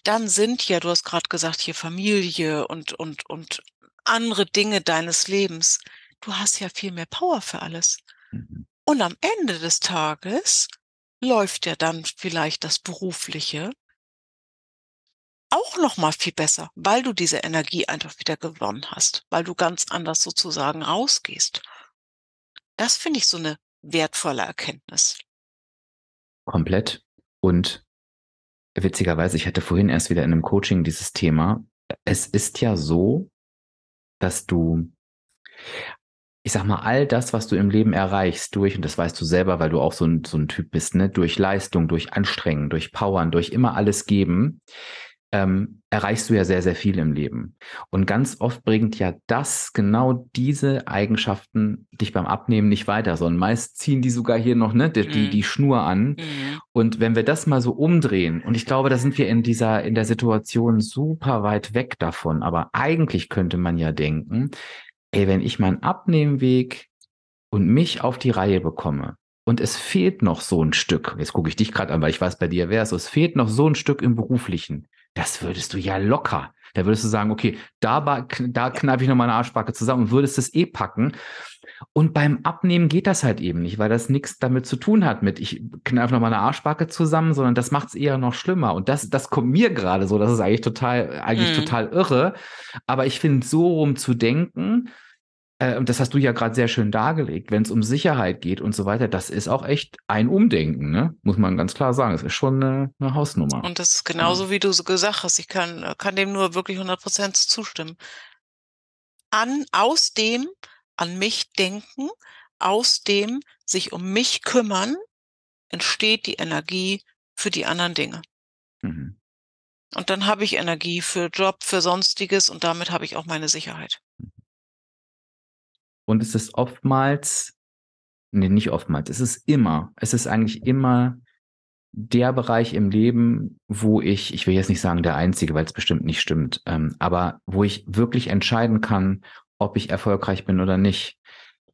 dann sind ja, du hast gerade gesagt, hier Familie und, und, und andere Dinge deines Lebens. Du hast ja viel mehr Power für alles. Mhm. Und am Ende des Tages läuft ja dann vielleicht das Berufliche auch noch mal viel besser, weil du diese Energie einfach wieder gewonnen hast, weil du ganz anders sozusagen rausgehst. Das finde ich so eine wertvolle Erkenntnis. Komplett. Und witzigerweise, ich hatte vorhin erst wieder in einem Coaching dieses Thema. Es ist ja so, dass du, ich sag mal, all das, was du im Leben erreichst, durch, und das weißt du selber, weil du auch so ein, so ein Typ bist, ne, durch Leistung, durch Anstrengen, durch Powern, durch immer alles geben, ähm, erreichst du ja sehr, sehr viel im Leben. Und ganz oft bringt ja das, genau diese Eigenschaften dich beim Abnehmen nicht weiter, sondern meist ziehen die sogar hier noch ne, die, mhm. die, die Schnur an. Mhm. Und wenn wir das mal so umdrehen, und ich glaube, da sind wir in dieser, in der Situation super weit weg davon, aber eigentlich könnte man ja denken, ey, wenn ich meinen Abnehmweg und mich auf die Reihe bekomme, und es fehlt noch so ein Stück, jetzt gucke ich dich gerade an, weil ich weiß, bei dir wäre es so, es fehlt noch so ein Stück im Beruflichen das würdest du ja locker. Da würdest du sagen, okay, da, da kneife ich noch meine Arschbacke zusammen und würdest es eh packen. Und beim Abnehmen geht das halt eben nicht, weil das nichts damit zu tun hat mit, ich kneife noch meine Arschbacke zusammen, sondern das macht es eher noch schlimmer. Und das, das kommt mir gerade so, das ist eigentlich total, eigentlich hm. total irre. Aber ich finde, so rum zu denken, äh, und das hast du ja gerade sehr schön dargelegt, wenn es um Sicherheit geht und so weiter, das ist auch echt ein Umdenken, ne? muss man ganz klar sagen. Es ist schon eine, eine, Hausnummer. Und das ist genauso, ja. wie du so gesagt hast. Ich kann, kann dem nur wirklich 100 Prozent zustimmen. An, aus dem an mich denken, aus dem sich um mich kümmern, entsteht die Energie für die anderen Dinge. Mhm. Und dann habe ich Energie für Job, für Sonstiges und damit habe ich auch meine Sicherheit. Mhm. Und es ist oftmals, nee, nicht oftmals, es ist immer, es ist eigentlich immer der Bereich im Leben, wo ich, ich will jetzt nicht sagen der einzige, weil es bestimmt nicht stimmt, ähm, aber wo ich wirklich entscheiden kann, ob ich erfolgreich bin oder nicht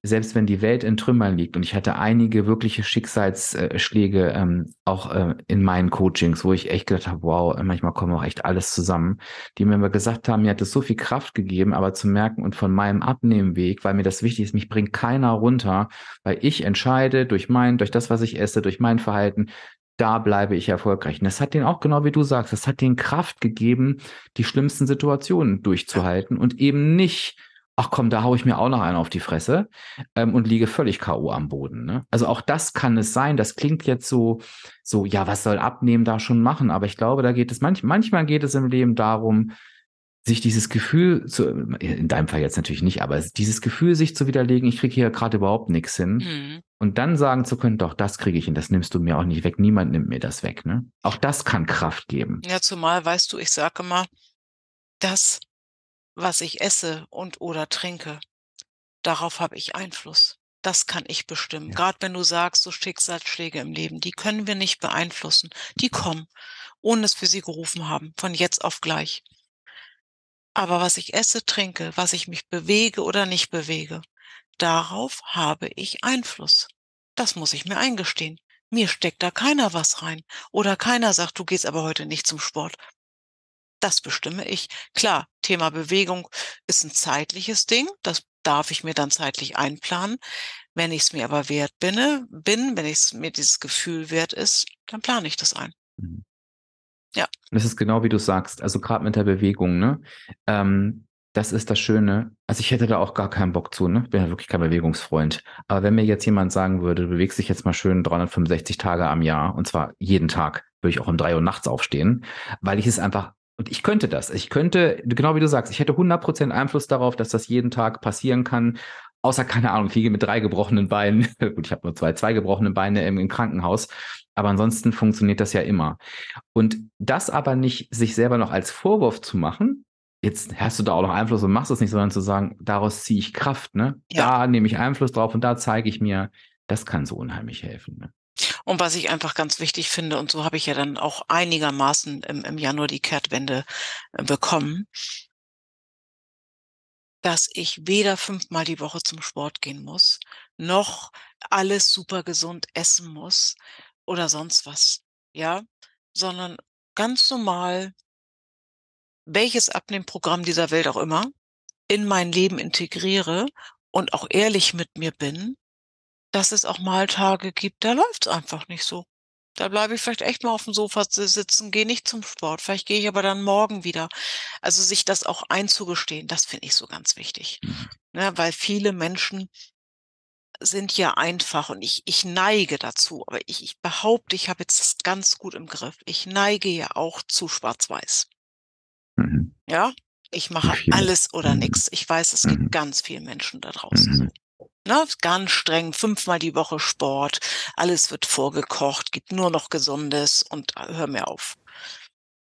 selbst wenn die Welt in Trümmern liegt, und ich hatte einige wirkliche Schicksalsschläge ähm, auch äh, in meinen Coachings, wo ich echt gedacht habe, wow, manchmal kommen auch echt alles zusammen, die mir immer gesagt haben, mir hat es so viel Kraft gegeben, aber zu merken und von meinem Abnehmweg, weil mir das wichtig ist, mich bringt keiner runter, weil ich entscheide durch mein, durch das, was ich esse, durch mein Verhalten, da bleibe ich erfolgreich. Und das hat denen auch genau wie du sagst, das hat denen Kraft gegeben, die schlimmsten Situationen durchzuhalten und eben nicht ach komm, da haue ich mir auch noch einen auf die Fresse ähm, und liege völlig K.O. am Boden. Ne? Also auch das kann es sein. Das klingt jetzt so, so, ja, was soll Abnehmen da schon machen? Aber ich glaube, da geht es manch, manchmal geht es im Leben darum, sich dieses Gefühl zu, in deinem Fall jetzt natürlich nicht, aber dieses Gefühl, sich zu widerlegen, ich kriege hier gerade überhaupt nichts hin. Mhm. Und dann sagen zu können, doch, das kriege ich hin, das nimmst du mir auch nicht weg, niemand nimmt mir das weg. Ne? Auch das kann Kraft geben. Ja, zumal, weißt du, ich sage immer, dass was ich esse und oder trinke, darauf habe ich Einfluss. Das kann ich bestimmen. Ja. Gerade wenn du sagst, so Schicksalsschläge im Leben, die können wir nicht beeinflussen. Die kommen, ohne dass wir sie gerufen haben, von jetzt auf gleich. Aber was ich esse, trinke, was ich mich bewege oder nicht bewege, darauf habe ich Einfluss. Das muss ich mir eingestehen. Mir steckt da keiner was rein. Oder keiner sagt, du gehst aber heute nicht zum Sport das bestimme ich. Klar, Thema Bewegung ist ein zeitliches Ding. Das darf ich mir dann zeitlich einplanen. Wenn ich es mir aber wert bin, bin wenn ich mir dieses Gefühl wert ist, dann plane ich das ein. Mhm. Ja. Das ist genau wie du sagst. Also gerade mit der Bewegung, ne? Ähm, das ist das Schöne. Also ich hätte da auch gar keinen Bock zu, ne? Bin ja wirklich kein Bewegungsfreund. Aber wenn mir jetzt jemand sagen würde, du bewegst dich jetzt mal schön 365 Tage am Jahr und zwar jeden Tag, würde ich auch um drei Uhr nachts aufstehen, weil ich es einfach und ich könnte das. Ich könnte, genau wie du sagst, ich hätte 100% Einfluss darauf, dass das jeden Tag passieren kann. Außer, keine Ahnung, ich liege mit drei gebrochenen Beinen. Gut, ich habe nur zwei, zwei gebrochene Beine im, im Krankenhaus. Aber ansonsten funktioniert das ja immer. Und das aber nicht sich selber noch als Vorwurf zu machen, jetzt hast du da auch noch Einfluss und machst es nicht, sondern zu sagen, daraus ziehe ich Kraft, ne? Ja. Da nehme ich Einfluss drauf und da zeige ich mir, das kann so unheimlich helfen. Ne? Und was ich einfach ganz wichtig finde, und so habe ich ja dann auch einigermaßen im, im Januar die Kehrtwende äh, bekommen, dass ich weder fünfmal die Woche zum Sport gehen muss, noch alles super gesund essen muss oder sonst was, ja, sondern ganz normal, welches Abnehmprogramm dieser Welt auch immer, in mein Leben integriere und auch ehrlich mit mir bin dass es auch mal Tage gibt, da läuft's einfach nicht so. Da bleibe ich vielleicht echt mal auf dem Sofa sitzen, gehe nicht zum Sport. Vielleicht gehe ich aber dann morgen wieder. Also sich das auch einzugestehen, das finde ich so ganz wichtig. Mhm. Ne, weil viele Menschen sind ja einfach und ich, ich neige dazu, aber ich, ich behaupte, ich habe jetzt das ganz gut im Griff. Ich neige ja auch zu schwarz-weiß. Mhm. Ja, ich mache alles oder Mhm. nix. Ich weiß, es Mhm. gibt ganz viele Menschen da draußen Mhm. Ne, ganz streng, fünfmal die Woche Sport, alles wird vorgekocht, gibt nur noch Gesundes und äh, hör mir auf.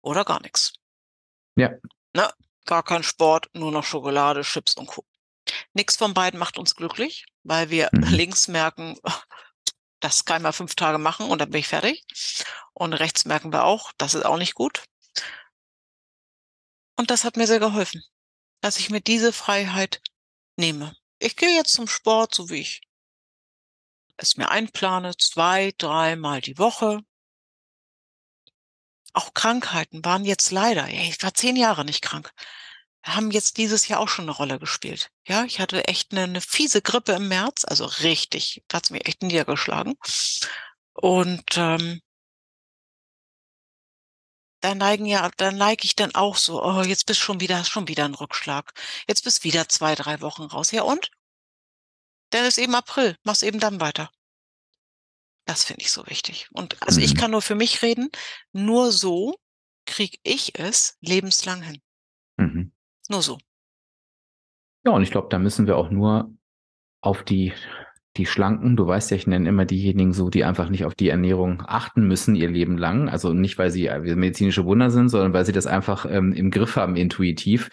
Oder gar nichts. Ja. Ne, gar kein Sport, nur noch Schokolade, Chips und Co. Nix von beiden macht uns glücklich, weil wir Mhm. links merken, das kann ich mal fünf Tage machen und dann bin ich fertig. Und rechts merken wir auch, das ist auch nicht gut. Und das hat mir sehr geholfen, dass ich mir diese Freiheit nehme. Ich gehe jetzt zum Sport, so wie ich es mir einplane, zwei, dreimal die Woche. Auch Krankheiten waren jetzt leider, ich war zehn Jahre nicht krank, haben jetzt dieses Jahr auch schon eine Rolle gespielt. Ja, ich hatte echt eine, eine fiese Grippe im März, also richtig, da hat's mich echt niedergeschlagen. Und ähm, da neigen ja, da neige ich dann auch so, oh, jetzt bist schon wieder, schon wieder ein Rückschlag. Jetzt bist wieder zwei, drei Wochen raus. Ja und? Dann ist eben April, mach's eben dann weiter. Das finde ich so wichtig. Und also ich Mhm. kann nur für mich reden, nur so kriege ich es lebenslang hin. Mhm. Nur so. Ja, und ich glaube, da müssen wir auch nur auf die, die Schlanken, du weißt ja, ich nenne immer diejenigen so, die einfach nicht auf die Ernährung achten müssen ihr Leben lang. Also nicht, weil sie äh, medizinische Wunder sind, sondern weil sie das einfach ähm, im Griff haben, intuitiv.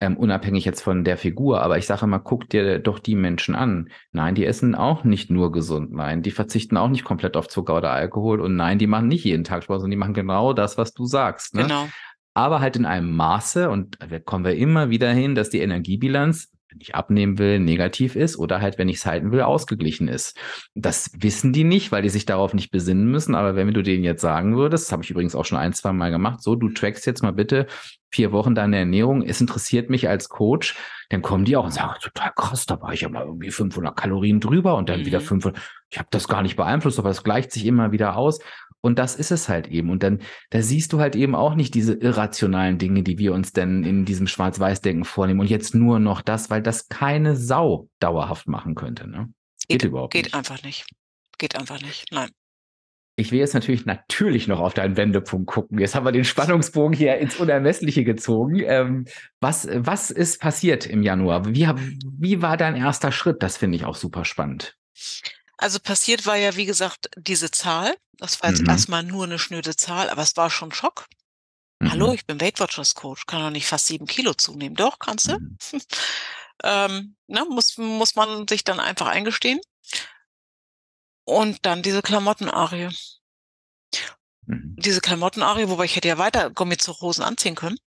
Ähm, unabhängig jetzt von der Figur, aber ich sage immer, guck dir doch die Menschen an. Nein, die essen auch nicht nur gesund. Nein, die verzichten auch nicht komplett auf Zucker oder Alkohol. Und nein, die machen nicht jeden Tag Sport, sondern die machen genau das, was du sagst. Ne? Genau. aber halt in einem Maße und da kommen wir immer wieder hin, dass die Energiebilanz, wenn ich abnehmen will, negativ ist oder halt, wenn ich es halten will, ausgeglichen ist. Das wissen die nicht, weil die sich darauf nicht besinnen müssen. Aber wenn du denen jetzt sagen würdest, das habe ich übrigens auch schon ein, zwei Mal gemacht, so, du trackst jetzt mal bitte vier Wochen deine Ernährung, es interessiert mich als Coach, dann kommen die auch und sagen, total krass, da war ich ja mal irgendwie 500 Kalorien drüber und dann Mhm. wieder 500. Ich habe das gar nicht beeinflusst, aber es gleicht sich immer wieder aus. Und das ist es halt eben. Und dann, da siehst du halt eben auch nicht diese irrationalen Dinge, die wir uns denn in diesem Schwarz-Weiß-Denken vornehmen. Und jetzt nur noch das, weil das keine Sau dauerhaft machen könnte. Ne? Geht, Geht, überhaupt geht nicht. einfach nicht. Geht einfach nicht. Nein. Ich will jetzt natürlich natürlich noch auf deinen Wendepunkt gucken. Jetzt haben wir den Spannungsbogen hier ins Unermessliche gezogen. Ähm, was, was ist passiert im Januar? Wie, hab- wie war dein erster Schritt? Das finde ich auch super spannend. Also passiert war ja, wie gesagt, diese Zahl. Das war jetzt Mhm. erstmal nur eine schnöde Zahl, aber es war schon Schock. Hallo, Mhm. ich bin Weight Watchers Coach, kann doch nicht fast sieben Kilo zunehmen. Doch, kannst du. Mhm. ähm, ne, muss, muss man sich dann einfach eingestehen. Und dann diese Klamottenarie. Mhm. Diese Klamottenarie, wobei ich hätte ja weiter Gummizuchhosen anziehen können.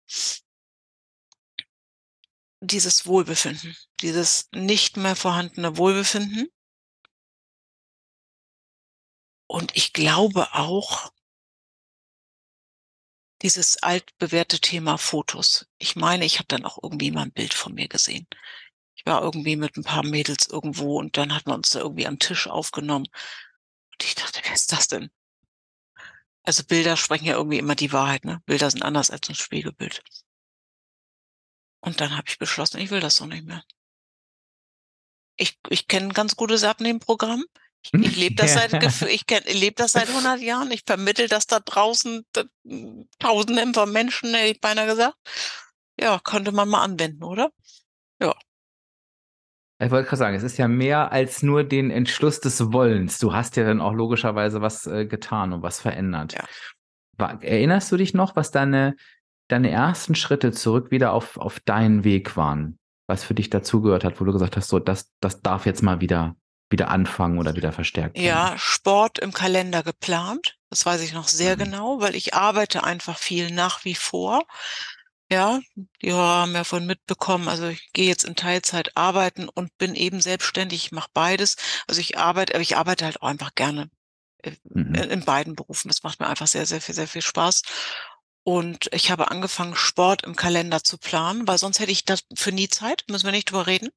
Dieses Wohlbefinden, dieses nicht mehr vorhandene Wohlbefinden. Und ich glaube auch, dieses altbewährte Thema Fotos. Ich meine, ich habe dann auch irgendwie mal ein Bild von mir gesehen. Ich war irgendwie mit ein paar Mädels irgendwo und dann hat man uns da irgendwie am Tisch aufgenommen. Und ich dachte, wer ist das denn? Also Bilder sprechen ja irgendwie immer die Wahrheit, ne? Bilder sind anders als ein Spiegelbild. Und dann habe ich beschlossen, ich will das so nicht mehr. Ich, ich kenne ein ganz gutes Abnehmprogramm. Ich, lebe das seit ich lebe das seit 100 Jahren. Ich vermittel das da draußen Tausenden von Menschen, hätte ich beinahe gesagt. Ja, könnte man mal anwenden, oder? Ich wollte gerade sagen, es ist ja mehr als nur den Entschluss des Wollens. Du hast ja dann auch logischerweise was äh, getan und was verändert. Ja. War, erinnerst du dich noch, was deine, deine ersten Schritte zurück wieder auf, auf deinen Weg waren? Was für dich dazugehört hat, wo du gesagt hast, so, das, das darf jetzt mal wieder, wieder anfangen oder wieder verstärkt werden? Ja, Sport im Kalender geplant. Das weiß ich noch sehr Mhm. genau, weil ich arbeite einfach viel nach wie vor. Ja, die haben ja von mitbekommen, also ich gehe jetzt in Teilzeit arbeiten und bin eben selbstständig, ich mache beides. Also ich arbeite, aber ich arbeite halt auch einfach gerne äh, Mhm. in beiden Berufen. Das macht mir einfach sehr, sehr viel, sehr viel Spaß. Und ich habe angefangen, Sport im Kalender zu planen, weil sonst hätte ich dafür nie Zeit, müssen wir nicht drüber reden.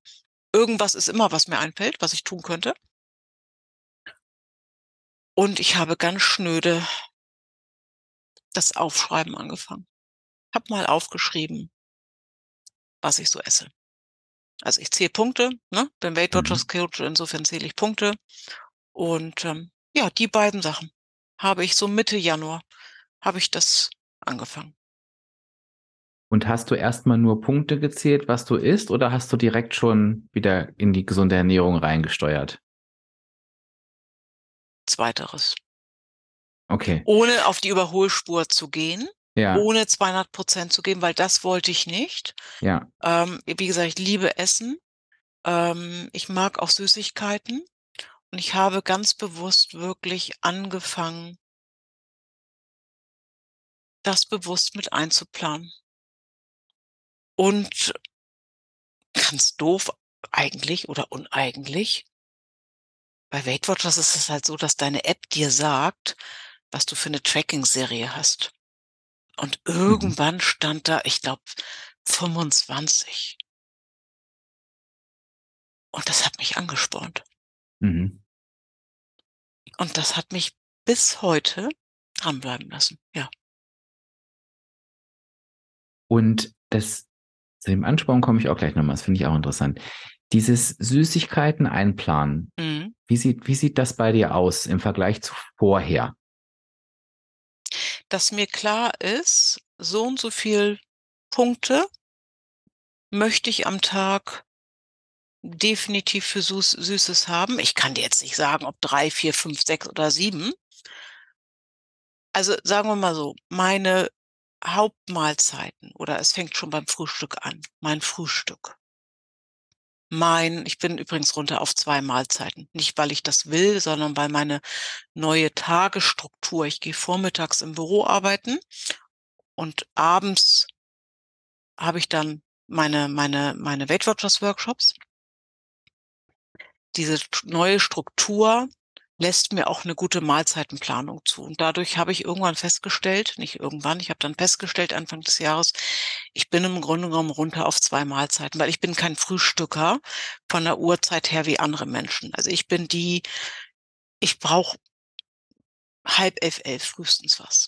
Irgendwas ist immer, was mir einfällt, was ich tun könnte. Und ich habe ganz schnöde das Aufschreiben angefangen. Hab mal aufgeschrieben, was ich so esse. Also ich zähle Punkte, ne? Bin Weight Watchers. Coach, insofern zähle ich Punkte. Und ähm, ja, die beiden Sachen habe ich so Mitte Januar habe ich das angefangen. Und hast du erst mal nur Punkte gezählt, was du isst, oder hast du direkt schon wieder in die gesunde Ernährung reingesteuert? Zweiteres. Okay. Ohne auf die Überholspur zu gehen, Ja, ohne 200% zu geben, weil das wollte ich nicht. ja. Ähm, wie gesagt, ich liebe Essen. Ähm, ich mag auch Süßigkeiten. Und ich habe ganz bewusst wirklich angefangen das bewusst mit einzuplanen. Und ganz doof eigentlich oder uneigentlich bei Weight Watchers ist es halt so, dass deine App dir sagt, was du für 'ne Tracking-Serie hast. Und Mhm. irgendwann stand da, ich glaube, 25. Und das hat mich angespornt. Mhm. Und das hat mich bis heute dranbleiben lassen, ja. Und das zu dem Ansporn komme ich auch gleich noch mal, das finde ich auch interessant. Dieses Süßigkeiten einplanen, Mhm. wie sieht wie sieht das bei dir aus im Vergleich zu vorher? Dass mir klar ist, so und so viel Punkte möchte ich am Tag definitiv für Süß Süßes haben. Ich kann dir jetzt nicht sagen, ob 3, 4, 5, 6 oder 7. Also, sagen wir mal so, meine Hauptmahlzeiten oder es fängt schon beim Frühstück an, mein Frühstück. Mein ich bin übrigens runter auf 2 Mahlzeiten. Nicht, weil ich das will, sondern weil meine neue Tagesstruktur ich gehe vormittags im Büro arbeiten und abends habe ich dann meine meine meine Weight Watchers Workshops. Diese neue Struktur lässt mir auch 'ne gute Mahlzeitenplanung zu. Und dadurch habe ich irgendwann festgestellt nicht irgendwann, ich habe dann festgestellt Anfang des Jahres, ich bin im Grunde genommen runter auf 2 Mahlzeiten, weil ich bin kein Frühstücker von der Uhrzeit her wie andere Menschen. Also, ich bin die ich brauche 10:30, 11 frühestens was.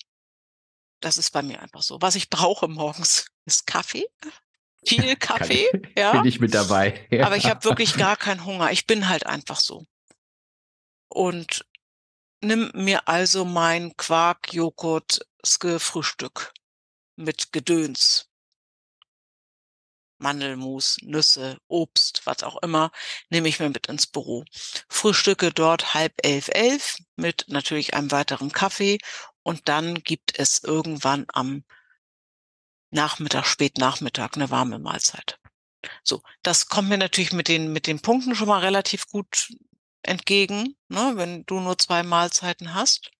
Das ist bei mir einfach so. Was ich brauche morgens ist Kaffee, viel Kann Kaffee, ja, bin ich mit dabei, ja. aber ich habe wirklich gar keinen Hunger. Ich bin halt einfach so. Und nimm mir also mein Quark-Joghurt-Ske-Frühstück mit Gedöns. Mandelmus, Nüsse, Obst, was auch immer, nehme ich mir mit ins Büro. Frühstücke dort 10:30, 11 mit natürlich einem weiteren Kaffee und dann gibt es irgendwann am Nachmittag, Spätnachmittag 'ne warme Mahlzeit. So, das kommt mir natürlich mit den mit den Punkten schon mal relativ gut entgegen, ne, wenn du nur 2 Mahlzeiten hast.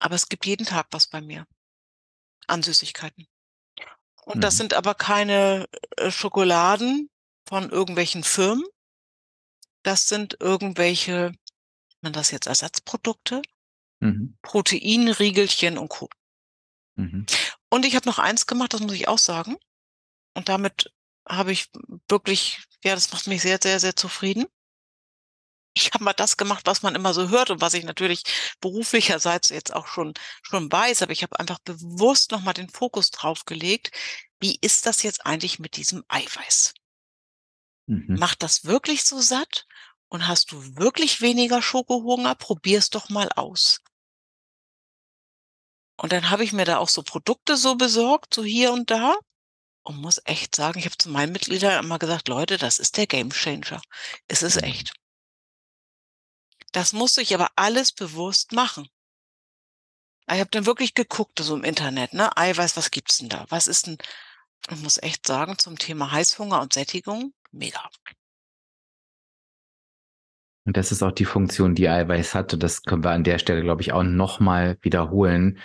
Aber es gibt jeden Tag was bei mir an Süßigkeiten. Und das Mhm. sind aber keine, äh, Schokoladen von irgendwelchen Firmen. Das sind irgendwelche man das jetzt Ersatzprodukte? Mhm. Proteinriegelchen und Co. Mhm. Und ich habe noch eins gemacht, das muss ich auch sagen. Und damit habe ich wirklich ja, das macht mich sehr, sehr, sehr zufrieden. Ich habe mal das gemacht, was man immer so hört und was ich natürlich beruflicherseits jetzt auch schon schon weiß, aber ich habe einfach bewusst noch mal den Fokus drauf gelegt: „Wie ist das jetzt eigentlich mit diesem Eiweiß?“ Mhm. Macht das wirklich so satt? Und hast du wirklich weniger Schokohunger? Probier's doch mal aus. Und dann habe ich mir da auch so Produkte so besorgt, so hier und da und muss echt sagen, ich habe zu meinen Mitgliedern immer gesagt: „Leute, das ist der Gamechanger.“ Es ist Mhm. echt. Das musste ich aber alles bewusst machen. Ich habe dann wirklich geguckt so im Internet, ne, Eiweiß, was gibt's denn da? Was ist denn ich muss echt sagen, zum Thema Heißhunger und Sättigung, mega. Und das ist auch die Funktion, die Eiweiß hat und das können wir an der Stelle, glaube ich, auch noch mal wiederholen.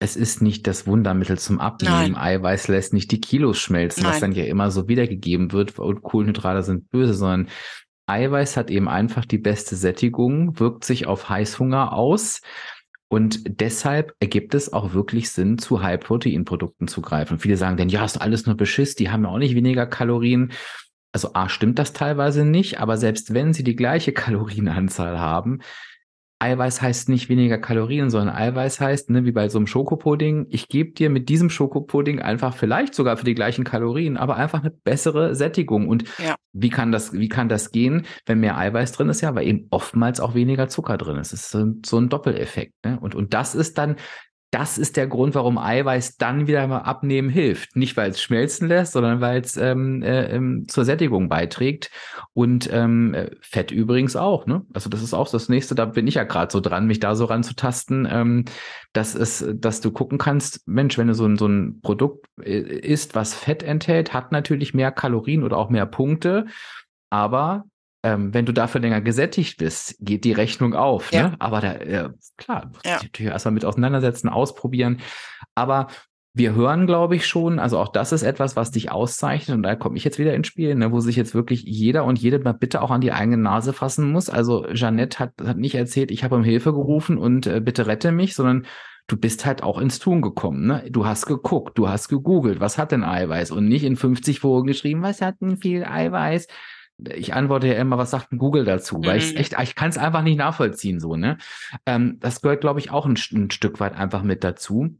Es ist nicht das Wundermittel zum Abnehmen. Nein. Eiweiß lässt nicht die Kilos schmelzen, was Nein. dann ja immer so wiedergegeben wird und Kohlenhydrate sind böse, sondern Eiweiß hat eben einfach die beste Sättigung, wirkt sich auf Heißhunger aus und deshalb ergibt es auch wirklich Sinn, zu High-Protein-Produkten zu greifen. Viele sagen dann: „Ja, ist alles nur Beschiss, die haben ja auch nicht weniger Kalorien.“ Also, A, stimmt das teilweise nicht, aber selbst wenn sie die gleiche Kalorienanzahl haben, Eiweiß heißt nicht weniger Kalorien, sondern Eiweiß heißt, ne, wie bei so einem Schokopudding, ich gebe dir mit diesem Schokopudding einfach vielleicht sogar für die gleichen Kalorien, aber einfach eine bessere Sättigung. Und ja. wie kann das, wie kann das gehen, wenn mehr Eiweiß drin ist? Ja, weil eben oftmals auch weniger Zucker drin ist. Es ist so, so ein Doppeleffekt. Ne? Und, und das ist dann das ist der Grund, warum Eiweiß dann wieder mal abnehmen hilft. Nicht, weil es schmelzen lässt, sondern weil es ähm, äh, ähm, zur Sättigung beiträgt. Und ähm, Fett übrigens auch. Ne? Also das ist auch das nächste, da bin ich ja gerade so dran, mich da so ranzutasten, ähm, dass es, dass du gucken kannst, Mensch, wenn du so ein, so ein Produkt äh, isst, was Fett enthält, hat natürlich mehr Kalorien oder auch mehr Punkte. Aber ähm, wenn du dafür länger gesättigt bist, geht die Rechnung auf. Ja. Ne? Aber da, äh, klar, ja. natürlich erstmal mit auseinandersetzen, ausprobieren. Aber wir hören, glaube ich, schon, also auch das ist etwas, was dich auszeichnet. Und da komme ich jetzt wieder ins Spiel, ne, wo sich jetzt wirklich jeder und jede mal bitte auch an die eigene Nase fassen muss. Also Jeannette hat, hat nicht erzählt, ich habe um Hilfe gerufen und äh, bitte rette mich, sondern du bist halt auch ins Tun gekommen. Ne? Du hast geguckt, du hast gegoogelt, was hat denn Eiweiß? Und nicht in 50 Foren geschrieben, was hat denn viel Eiweiß? Ich antworte ja immer, was sagt Google dazu? Mhm. Weil ich echt, ich kann es einfach nicht nachvollziehen, so, ne? Ähm, das gehört, glaube ich, auch ein, ein, Stück weit einfach mit dazu.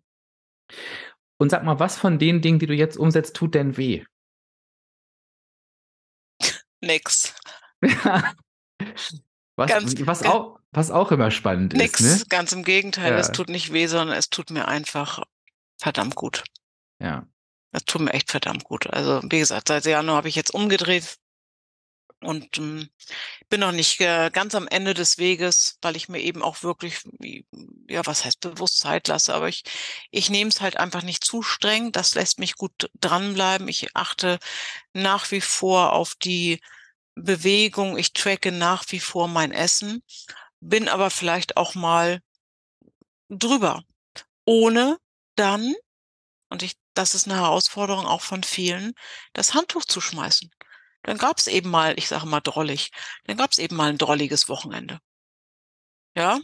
Und sag mal, was von den Dingen, die du jetzt umsetzt, tut denn weh? Nix. was, ganz, was, ganz, auch, was auch immer spannend nix, ist. Nix, ne? ganz im Gegenteil. Ja. Es tut nicht weh, sondern es tut mir einfach verdammt gut. Ja. Das tut mir echt verdammt gut. Also, wie gesagt, seit Januar habe ich jetzt umgedreht, und ähm, bin noch nicht äh, ganz am Ende des Weges, weil ich mir eben auch wirklich, ja, was heißt bewusst Zeit lasse, aber ich, ich nehme es halt einfach nicht zu streng. Das lässt mich gut dranbleiben. Ich achte nach wie vor auf die Bewegung. Ich tracke nach wie vor mein Essen, bin aber vielleicht auch mal drüber, ohne dann, und ich, das ist eine Herausforderung auch von vielen, das Handtuch zu schmeißen. Dann gab es eben mal, ich sage mal drollig, dann gab es eben mal ein drolliges Wochenende. Ja?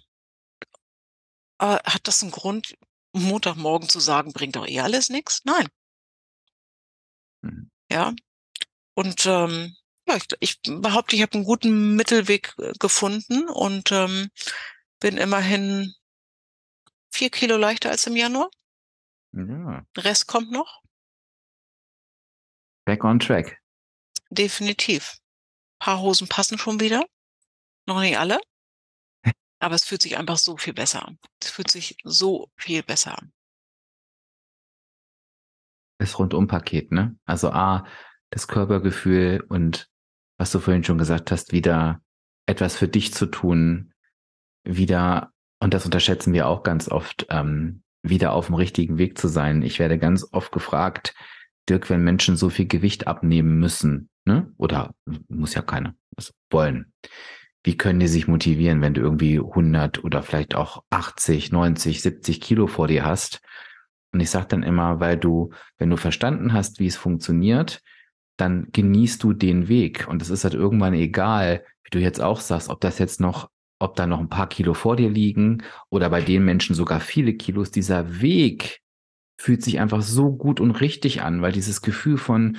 Aber hat das einen Grund, Montagmorgen zu sagen, bringt doch eh alles nichts? Nein. Mhm. Ja. Und ähm, ja, ich, ich behaupte, ich habe einen guten Mittelweg äh, gefunden und ähm, bin immerhin vier Kilo leichter als im Januar. Ja. Rest kommt noch. Back on track. Definitiv. Paar Hosen passen schon wieder. Noch nicht alle. Aber es fühlt sich einfach so viel besser an. Es fühlt sich so viel besser an. Das Rundum-Paket, ne? Also A, das Körpergefühl und was du vorhin schon gesagt hast, wieder etwas für dich zu tun, wieder, und das unterschätzen wir auch ganz oft, ähm, wieder auf dem richtigen Weg zu sein. Ich werde ganz oft gefragt, Dirk, wenn Menschen so viel Gewicht abnehmen müssen, ne? oder muss ja keiner das wollen, wie können die sich motivieren, wenn du irgendwie 100 oder vielleicht auch 80, 90, 70 Kilo vor dir hast? Und ich sage dann immer, weil du, wenn du verstanden hast, wie es funktioniert, dann genießt du den Weg. Und es ist halt irgendwann egal, wie du jetzt auch sagst, ob das jetzt noch, ob da noch ein paar Kilo vor dir liegen oder bei den Menschen sogar viele Kilos. Dieser Weg fühlt sich einfach so gut und richtig an, weil dieses Gefühl von,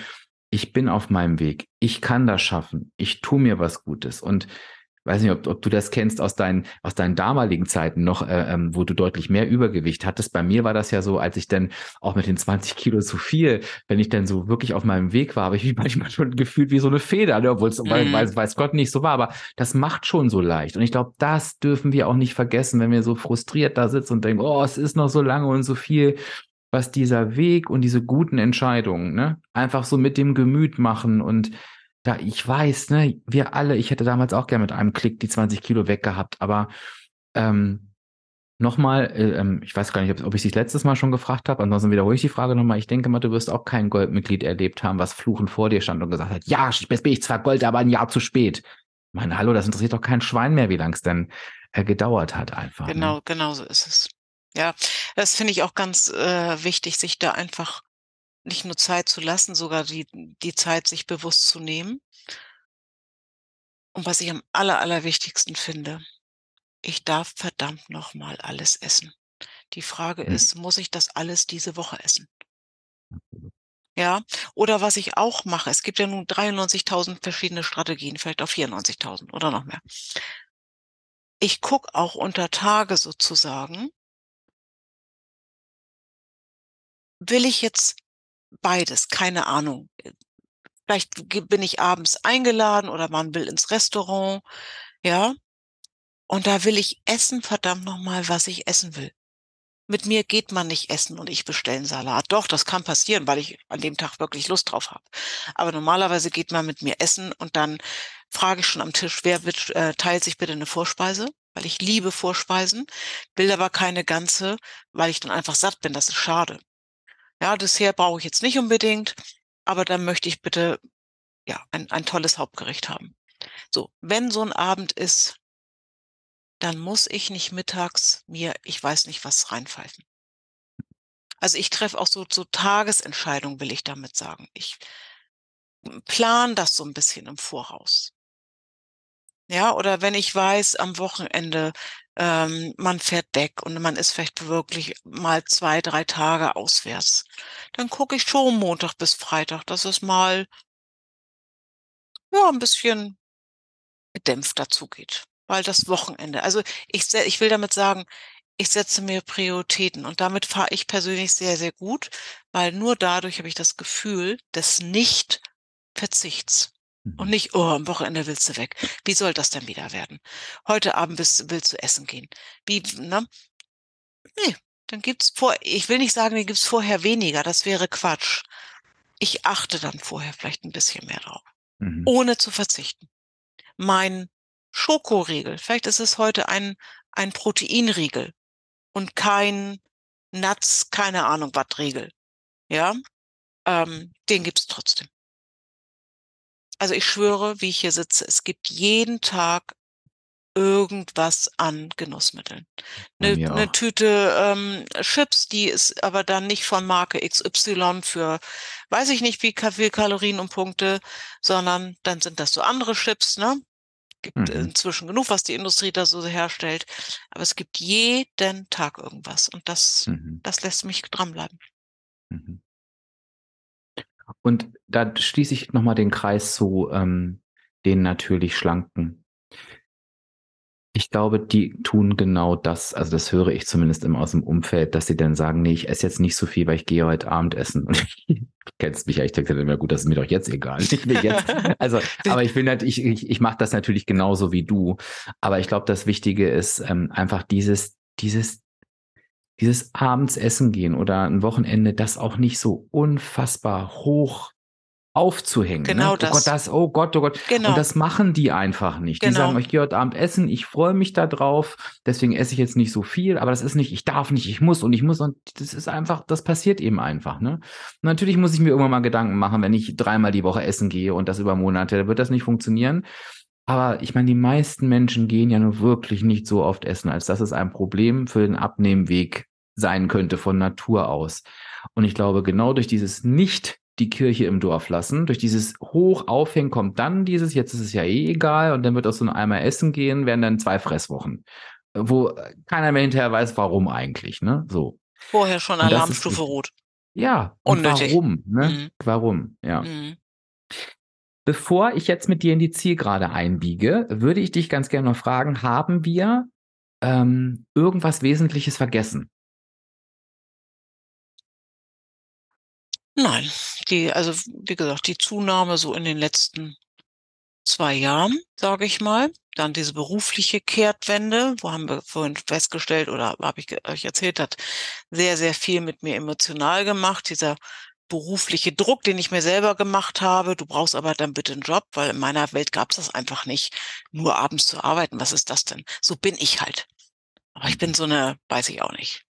ich bin auf meinem Weg, ich kann das schaffen, ich tue mir was Gutes und weiß nicht, ob, ob du das kennst aus deinen, aus deinen damaligen Zeiten noch, äh, ähm, wo du deutlich mehr Übergewicht hattest. Bei mir war das ja so, als ich dann auch mit den 20 Kilo zu viel, wenn ich dann so wirklich auf meinem Weg war, habe ich mich manchmal schon gefühlt wie so eine Feder, ne? obwohl es mhm. weiß, weiß Gott nicht so war, aber das macht schon so leicht. Und ich glaube, das dürfen wir auch nicht vergessen, wenn wir so frustriert da sitzen und denken, oh, es ist noch so lange und so viel was dieser Weg und diese guten Entscheidungen, ne, einfach so mit dem Gemüt machen und da, ich weiß, ne, wir alle, ich hätte damals auch gerne mit einem Klick die 20 Kilo weggehabt, aber ähm, nochmal, äh, ähm, ich weiß gar nicht, ob, ich dich letztes Mal schon gefragt habe, ansonsten wiederhole ich die Frage nochmal. Ich denke mal, du wirst auch kein Goldmitglied erlebt haben, was fluchend vor dir stand und gesagt hat, ja, jetzt bin ich zwar Gold, aber ein Jahr zu spät. Ich meine, hallo, das interessiert doch kein Schwein mehr, wie lang es denn äh, gedauert hat einfach. Ne? Genau, ne? genau so ist es. Ja, das finde ich auch ganz äh, wichtig, sich da einfach nicht nur Zeit zu lassen, sogar die, die Zeit sich bewusst zu nehmen. Und was ich am aller, allerwichtigsten finde, ich darf verdammt nochmal alles essen. Die Frage mhm. ist, muss ich das alles diese Woche essen? Ja, oder was ich auch mache, es gibt ja nun 93.000 verschiedene Strategien, vielleicht auch 94.000 oder noch mehr. ich gucke auch unter Tage sozusagen. Will ich jetzt beides? Keine Ahnung. Vielleicht bin ich abends eingeladen oder man will ins Restaurant, ja? Und da will ich essen, verdammt noch mal, was ich essen will. Mit mir geht man nicht essen und ich bestelle einen Salat. Doch, das kann passieren, weil ich an dem Tag wirklich Lust drauf habe. Aber normalerweise geht man mit mir essen und dann frage ich schon am Tisch, wer wird, äh, teilt sich bitte eine Vorspeise? Weil ich liebe Vorspeisen, will aber keine ganze, weil ich dann einfach satt bin. Das ist schade. Ja, Dessert brauche ich jetzt nicht unbedingt, aber dann möchte ich bitte ja ein, ein tolles Hauptgericht haben. So, wenn so ein Abend ist, dann muss ich nicht mittags mir, ich weiß nicht was, reinpfeifen. Also ich treffe auch so, so Tagesentscheidungen, will ich damit sagen. Ich plan das so ein bisschen im Voraus. Ja, oder wenn ich weiß, am Wochenende, ähm, man fährt weg und man ist vielleicht wirklich mal zwei, drei Tage auswärts, dann gucke ich schon Montag bis Freitag, dass es mal ja ein bisschen gedämpft dazugeht weil das Wochenende. Also ich, ich will damit sagen, ich setze mir Prioritäten und damit fahre ich persönlich sehr, sehr gut, weil nur dadurch habe ich das Gefühl des Nicht-Verzichts. Und nicht, oh, am Wochenende willst du weg. Wie soll das denn wieder werden? Heute Abend willst, willst du essen gehen. Wie, ne? Nee, dann gibt's vor, ich will nicht sagen, dann gibt's vorher weniger, das wäre Quatsch. Ich achte dann vorher vielleicht ein bisschen mehr drauf. Mhm. Ohne zu verzichten. Mein Schokoriegel. Vielleicht ist es heute ein, ein Proteinriegel und kein Nuts, keine Ahnung was Riegel. Ja, ähm, den gibt's trotzdem. Also ich schwöre, wie ich hier sitze, es gibt jeden Tag irgendwas an Genussmitteln. Eine, eine Tüte ähm, Chips, die ist aber dann nicht von Marke XY für weiß ich nicht wie viel Kalorien und Punkte, sondern dann sind das so andere Chips, ne? gibt mhm. inzwischen genug, was die Industrie da so herstellt. Aber es gibt jeden Tag irgendwas. Und das, mhm. das lässt mich dranbleiben. Mhm. Und da schließe ich nochmal den Kreis zu ähm, den natürlich Schlanken. Ich glaube, die tun genau das, also das höre ich zumindest immer aus dem Umfeld, dass sie dann sagen, nee, ich esse jetzt nicht so viel, weil ich gehe heute Abend essen. Und du kennst mich ja, ich denke dann immer, gut, das ist mir doch jetzt egal. Ich jetzt, also, aber ich bin halt, ich, ich, ich mache das natürlich genauso wie du. Aber ich glaube, das Wichtige ist ähm, einfach dieses, dieses, dieses abends essen gehen oder ein Wochenende, das auch nicht so unfassbar hoch aufzuhängen. Ne? Genau ne? das. Oh Gott, das, oh Gott, oh Gott. Genau. Und das machen die einfach nicht. Genau. Die sagen, ich gehe heute Abend essen, ich freue mich da drauf, deswegen esse ich jetzt nicht so viel, aber das ist nicht, ich darf nicht, ich muss und ich muss und das ist einfach, das passiert eben einfach. Ne? Natürlich muss ich mir irgendwann mal Gedanken machen, wenn ich dreimal die Woche essen gehe und das über Monate, wird das nicht funktionieren. Aber ich meine, die meisten Menschen gehen ja nur wirklich nicht so oft essen, als dass es ein Problem für den Abnehmweg sein könnte von Natur aus. Und ich glaube, genau durch dieses nicht die Kirche im Dorf lassen. Durch dieses Hochaufhängen kommt dann dieses, jetzt ist es ja eh egal, und dann wird aus so einem Eimer Essen gehen, werden dann zwei Fresswochen, wo keiner mehr hinterher weiß, warum eigentlich, ne? So. Vorher schon Alarmstufe rot. Ja, und Unnötig. warum, ne? Mhm. Warum, ja. Mhm. Bevor ich jetzt mit dir in die Zielgerade einbiege, würde ich dich ganz gerne noch fragen, haben wir ähm, irgendwas Wesentliches vergessen? Nein, die, also wie gesagt, die Zunahme so in den letzten zwei Jahren, sage ich mal. Dann diese berufliche Kehrtwende, wo haben wir vorhin festgestellt oder habe ich euch erzählt, hat sehr, sehr viel mit mir emotional gemacht. Dieser berufliche Druck, den ich mir selber gemacht habe. Du brauchst aber dann bitte einen Job, weil in meiner Welt gab es das einfach nicht, nur abends zu arbeiten. Was ist das denn? So bin ich halt. Aber ich bin so eine, weiß ich auch nicht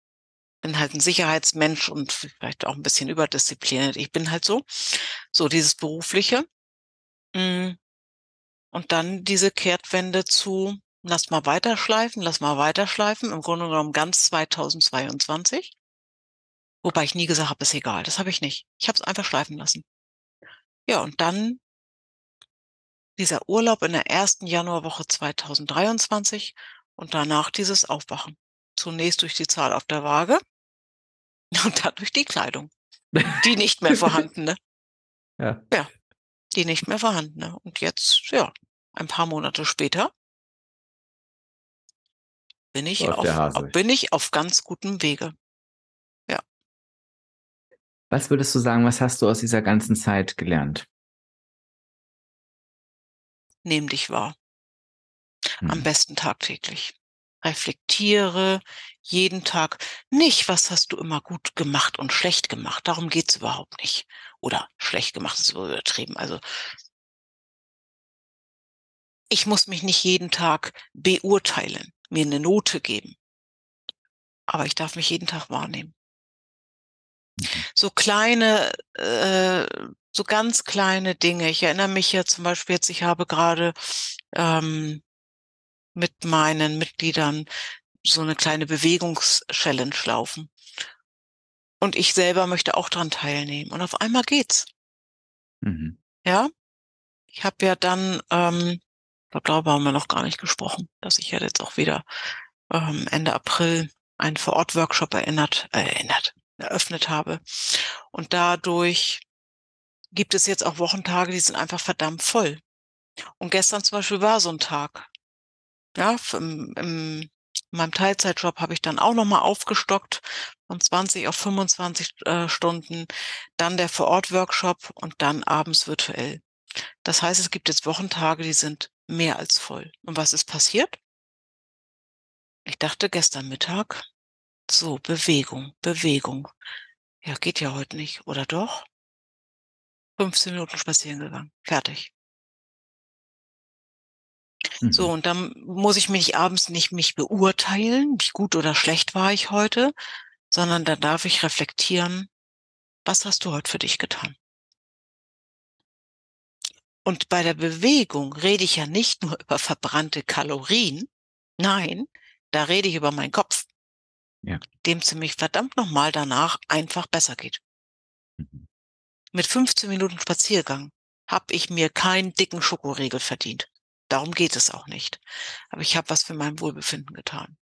bin halt ein Sicherheitsmensch und vielleicht auch ein bisschen überdiszipliniert. Ich bin halt so. So dieses Berufliche. Mm. Und dann diese Kehrtwende zu, lass mal weiterschleifen, lass mal weiterschleifen. Im Grunde genommen ganz 2022. Wobei ich nie gesagt habe, ist egal. Das habe ich nicht. Ich habe es einfach schleifen lassen. Ja, und dann dieser Urlaub in der ersten Januarwoche 2023 und danach dieses Aufwachen. Zunächst durch die Zahl auf der Waage und dadurch die Kleidung. Die nicht mehr vorhandene. ja. Ja, die nicht mehr vorhandene. Und jetzt, ja, ein paar Monate später bin ich, auf, Hase. bin ich auf ganz gutem Wege. Was würdest du sagen, was hast du aus dieser ganzen Zeit gelernt? Nehm dich wahr. Am Mhm. besten tagtäglich. Reflektiere jeden Tag nicht, was hast du immer gut gemacht und schlecht gemacht. Darum geht's überhaupt nicht. Oder schlecht gemacht ist übertrieben. Also ich muss mich nicht jeden Tag beurteilen, mir eine Note geben. Aber ich darf mich jeden Tag wahrnehmen. Mhm. So kleine, äh, so ganz kleine Dinge. Ich erinnere mich ja zum Beispiel jetzt, ich habe gerade ähm, mit meinen Mitgliedern so eine kleine Bewegungs-Challenge laufen. Und ich selber möchte auch dran teilnehmen. Und auf einmal geht's. Mhm. Ja. Ich habe ja dann, ähm, darüber haben wir noch gar nicht gesprochen, dass ich ja jetzt auch wieder ähm, Ende April einen Vor-Ort-Workshop erinnert, äh, erinnert, eröffnet habe. Und dadurch gibt es jetzt auch Wochentage, die sind einfach verdammt voll. Und gestern zum Beispiel war so ein Tag. Ja, im, im, in meinem Teilzeitjob habe ich dann auch nochmal aufgestockt von 20 auf 25 äh, Stunden, dann der Vor-Ort-Workshop und dann abends virtuell. Das heißt, es gibt jetzt Wochentage, die sind mehr als voll. Und was ist passiert? Ich dachte gestern Mittag, so, Bewegung, Bewegung. Ja, geht ja heute nicht, oder doch? 15 Minuten spazieren gegangen, fertig. So, Mhm. und dann muss ich mich abends nicht mich beurteilen, wie gut oder schlecht war ich heute, sondern dann darf ich reflektieren, was hast du heute für dich getan? Und bei der Bewegung rede ich ja nicht nur über verbrannte Kalorien, nein, da rede ich über meinen Kopf, Ja. dem ziemlich verdammt nochmal danach einfach besser geht. Mhm. Mit 15 Minuten Spaziergang habe ich mir keinen dicken Schokoriegel verdient. Darum geht es auch nicht. Aber ich habe was für mein Wohlbefinden getan.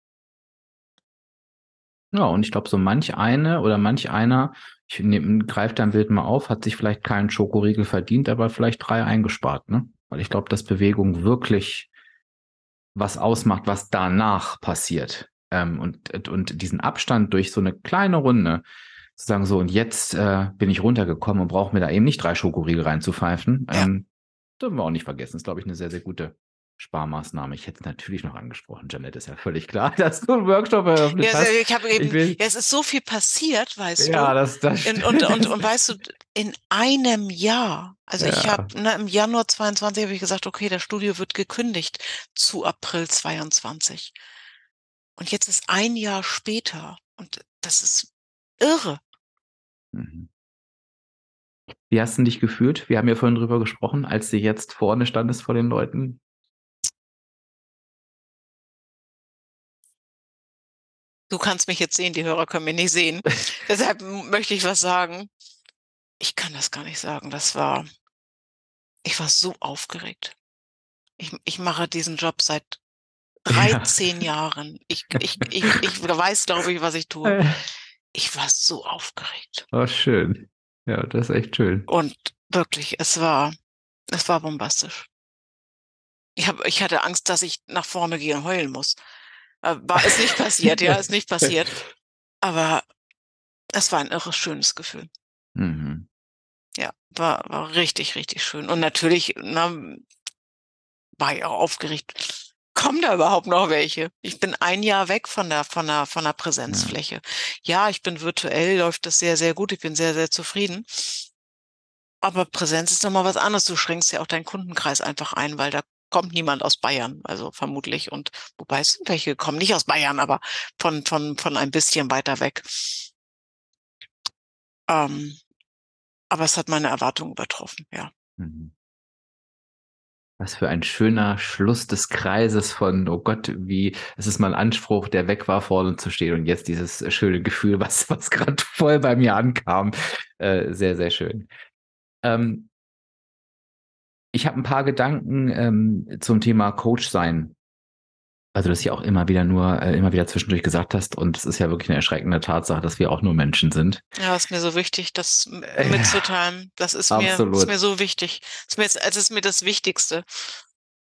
Ja, und ich glaube, so manch eine oder manch einer, ich nehm, greif dein Bild mal auf, hat sich vielleicht keinen Schokoriegel verdient, aber vielleicht drei eingespart, ne? Weil ich glaube, dass Bewegung wirklich was ausmacht, was danach passiert. Ähm, und, und diesen Abstand durch so eine kleine Runde, zu sagen so, und jetzt äh, bin ich runtergekommen und brauche mir da eben nicht drei Schokoriegel reinzupfeifen. Ja. Ähm, dürfen wir auch nicht vergessen. Das ist, glaube ich, eine sehr, sehr gute Sparmaßnahme. Ich hätte es natürlich noch angesprochen. Janet ist ja völlig klar, dass du einen Workshop eröffnet Ja, hast. ich habe eben, Ich will- ja, es ist so viel passiert, weißt Ja, du. das, das Und, und, und, und weißt du, in einem Jahr, also ich Ja. habe ne, im Januar 22 habe ich gesagt, okay, das Studio wird gekündigt zu April 22. Und jetzt ist ein Jahr später und das ist irre. Mhm. Wie hast du dich gefühlt? Wir haben ja vorhin drüber gesprochen, als du jetzt vorne standest vor den Leuten. Du kannst mich jetzt sehen, die Hörer können mich nicht sehen. Deshalb möchte ich was sagen. Ich kann das gar nicht sagen. Das war, ich war so aufgeregt. Ich, ich mache diesen Job seit 13 Jahren. Ich, ich, ich, ich weiß, glaube ich, was ich tue. Ich war so aufgeregt. Oh, schön. Ja, das ist echt schön. Und wirklich, es war, es war bombastisch. Ich, hab, ich hatte Angst, dass ich nach vorne gehe und heulen muss. Äh, War ist nicht passiert, ja, ist nicht passiert. Aber es war ein irres schönes Gefühl. Mhm. Ja, war, war richtig, richtig schön. Und natürlich na, war ich auch aufgeregt. Kommen da überhaupt noch welche? Ich bin ein Jahr weg von der, von der, von der Präsenzfläche. Ja, ich bin virtuell, läuft das sehr, sehr gut. Ich bin sehr, sehr zufrieden. Aber Präsenz ist nochmal was anderes. Du schränkst ja auch deinen Kundenkreis einfach ein, weil da kommt niemand aus Bayern, also vermutlich. Und wobei es sind welche kommen nicht aus Bayern, aber von, von, von ein bisschen weiter weg. Ähm, aber es hat meine Erwartungen übertroffen, ja. Mhm. Was für ein schöner Schluss des Kreises von, oh Gott, wie, es ist mal ein Anspruch, der weg war, vorne zu stehen und jetzt dieses schöne Gefühl, was, was gerade voll bei mir ankam. Äh, sehr, sehr schön. Ähm, ich habe ein paar Gedanken ähm, zum Thema Coach sein. Also, dass ja auch immer wieder nur, äh, immer wieder zwischendurch gesagt hast, und es ist ja wirklich eine erschreckende Tatsache, dass wir auch nur Menschen sind. Ja, ist mir so wichtig, das Ja, mitzuteilen. Das ist mir, ist mir so wichtig. Ist mir jetzt, es ist mir das Wichtigste,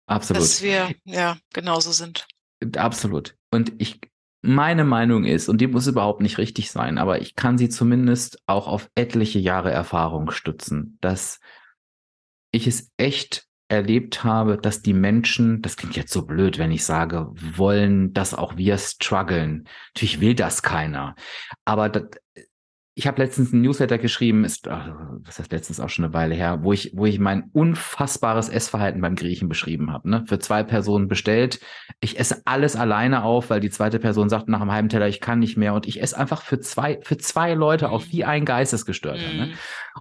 Absolut. dass wir, ja, genauso sind. Absolut. Und ich, meine Meinung ist, und die muss überhaupt nicht richtig sein, aber ich kann sie zumindest auch auf etliche Jahre Erfahrung stützen, dass ich es echt erlebt habe, dass die Menschen, das klingt jetzt so blöd, wenn ich sage, wollen, dass auch wir strugglen. Natürlich will das keiner. Aber das, ich habe letztens ein Newsletter geschrieben, ist, was heißt letztens auch schon eine Weile her, wo ich, wo ich mein unfassbares Essverhalten beim Griechen beschrieben habe. Ne? Für zwei Personen bestellt. Ich esse alles alleine auf, weil die zweite Person sagt nach einem halben Teller, ich kann nicht mehr. Und ich esse einfach für zwei, für zwei Leute auf wie ein Geistesgestörter. Ne? Mhm. Ne?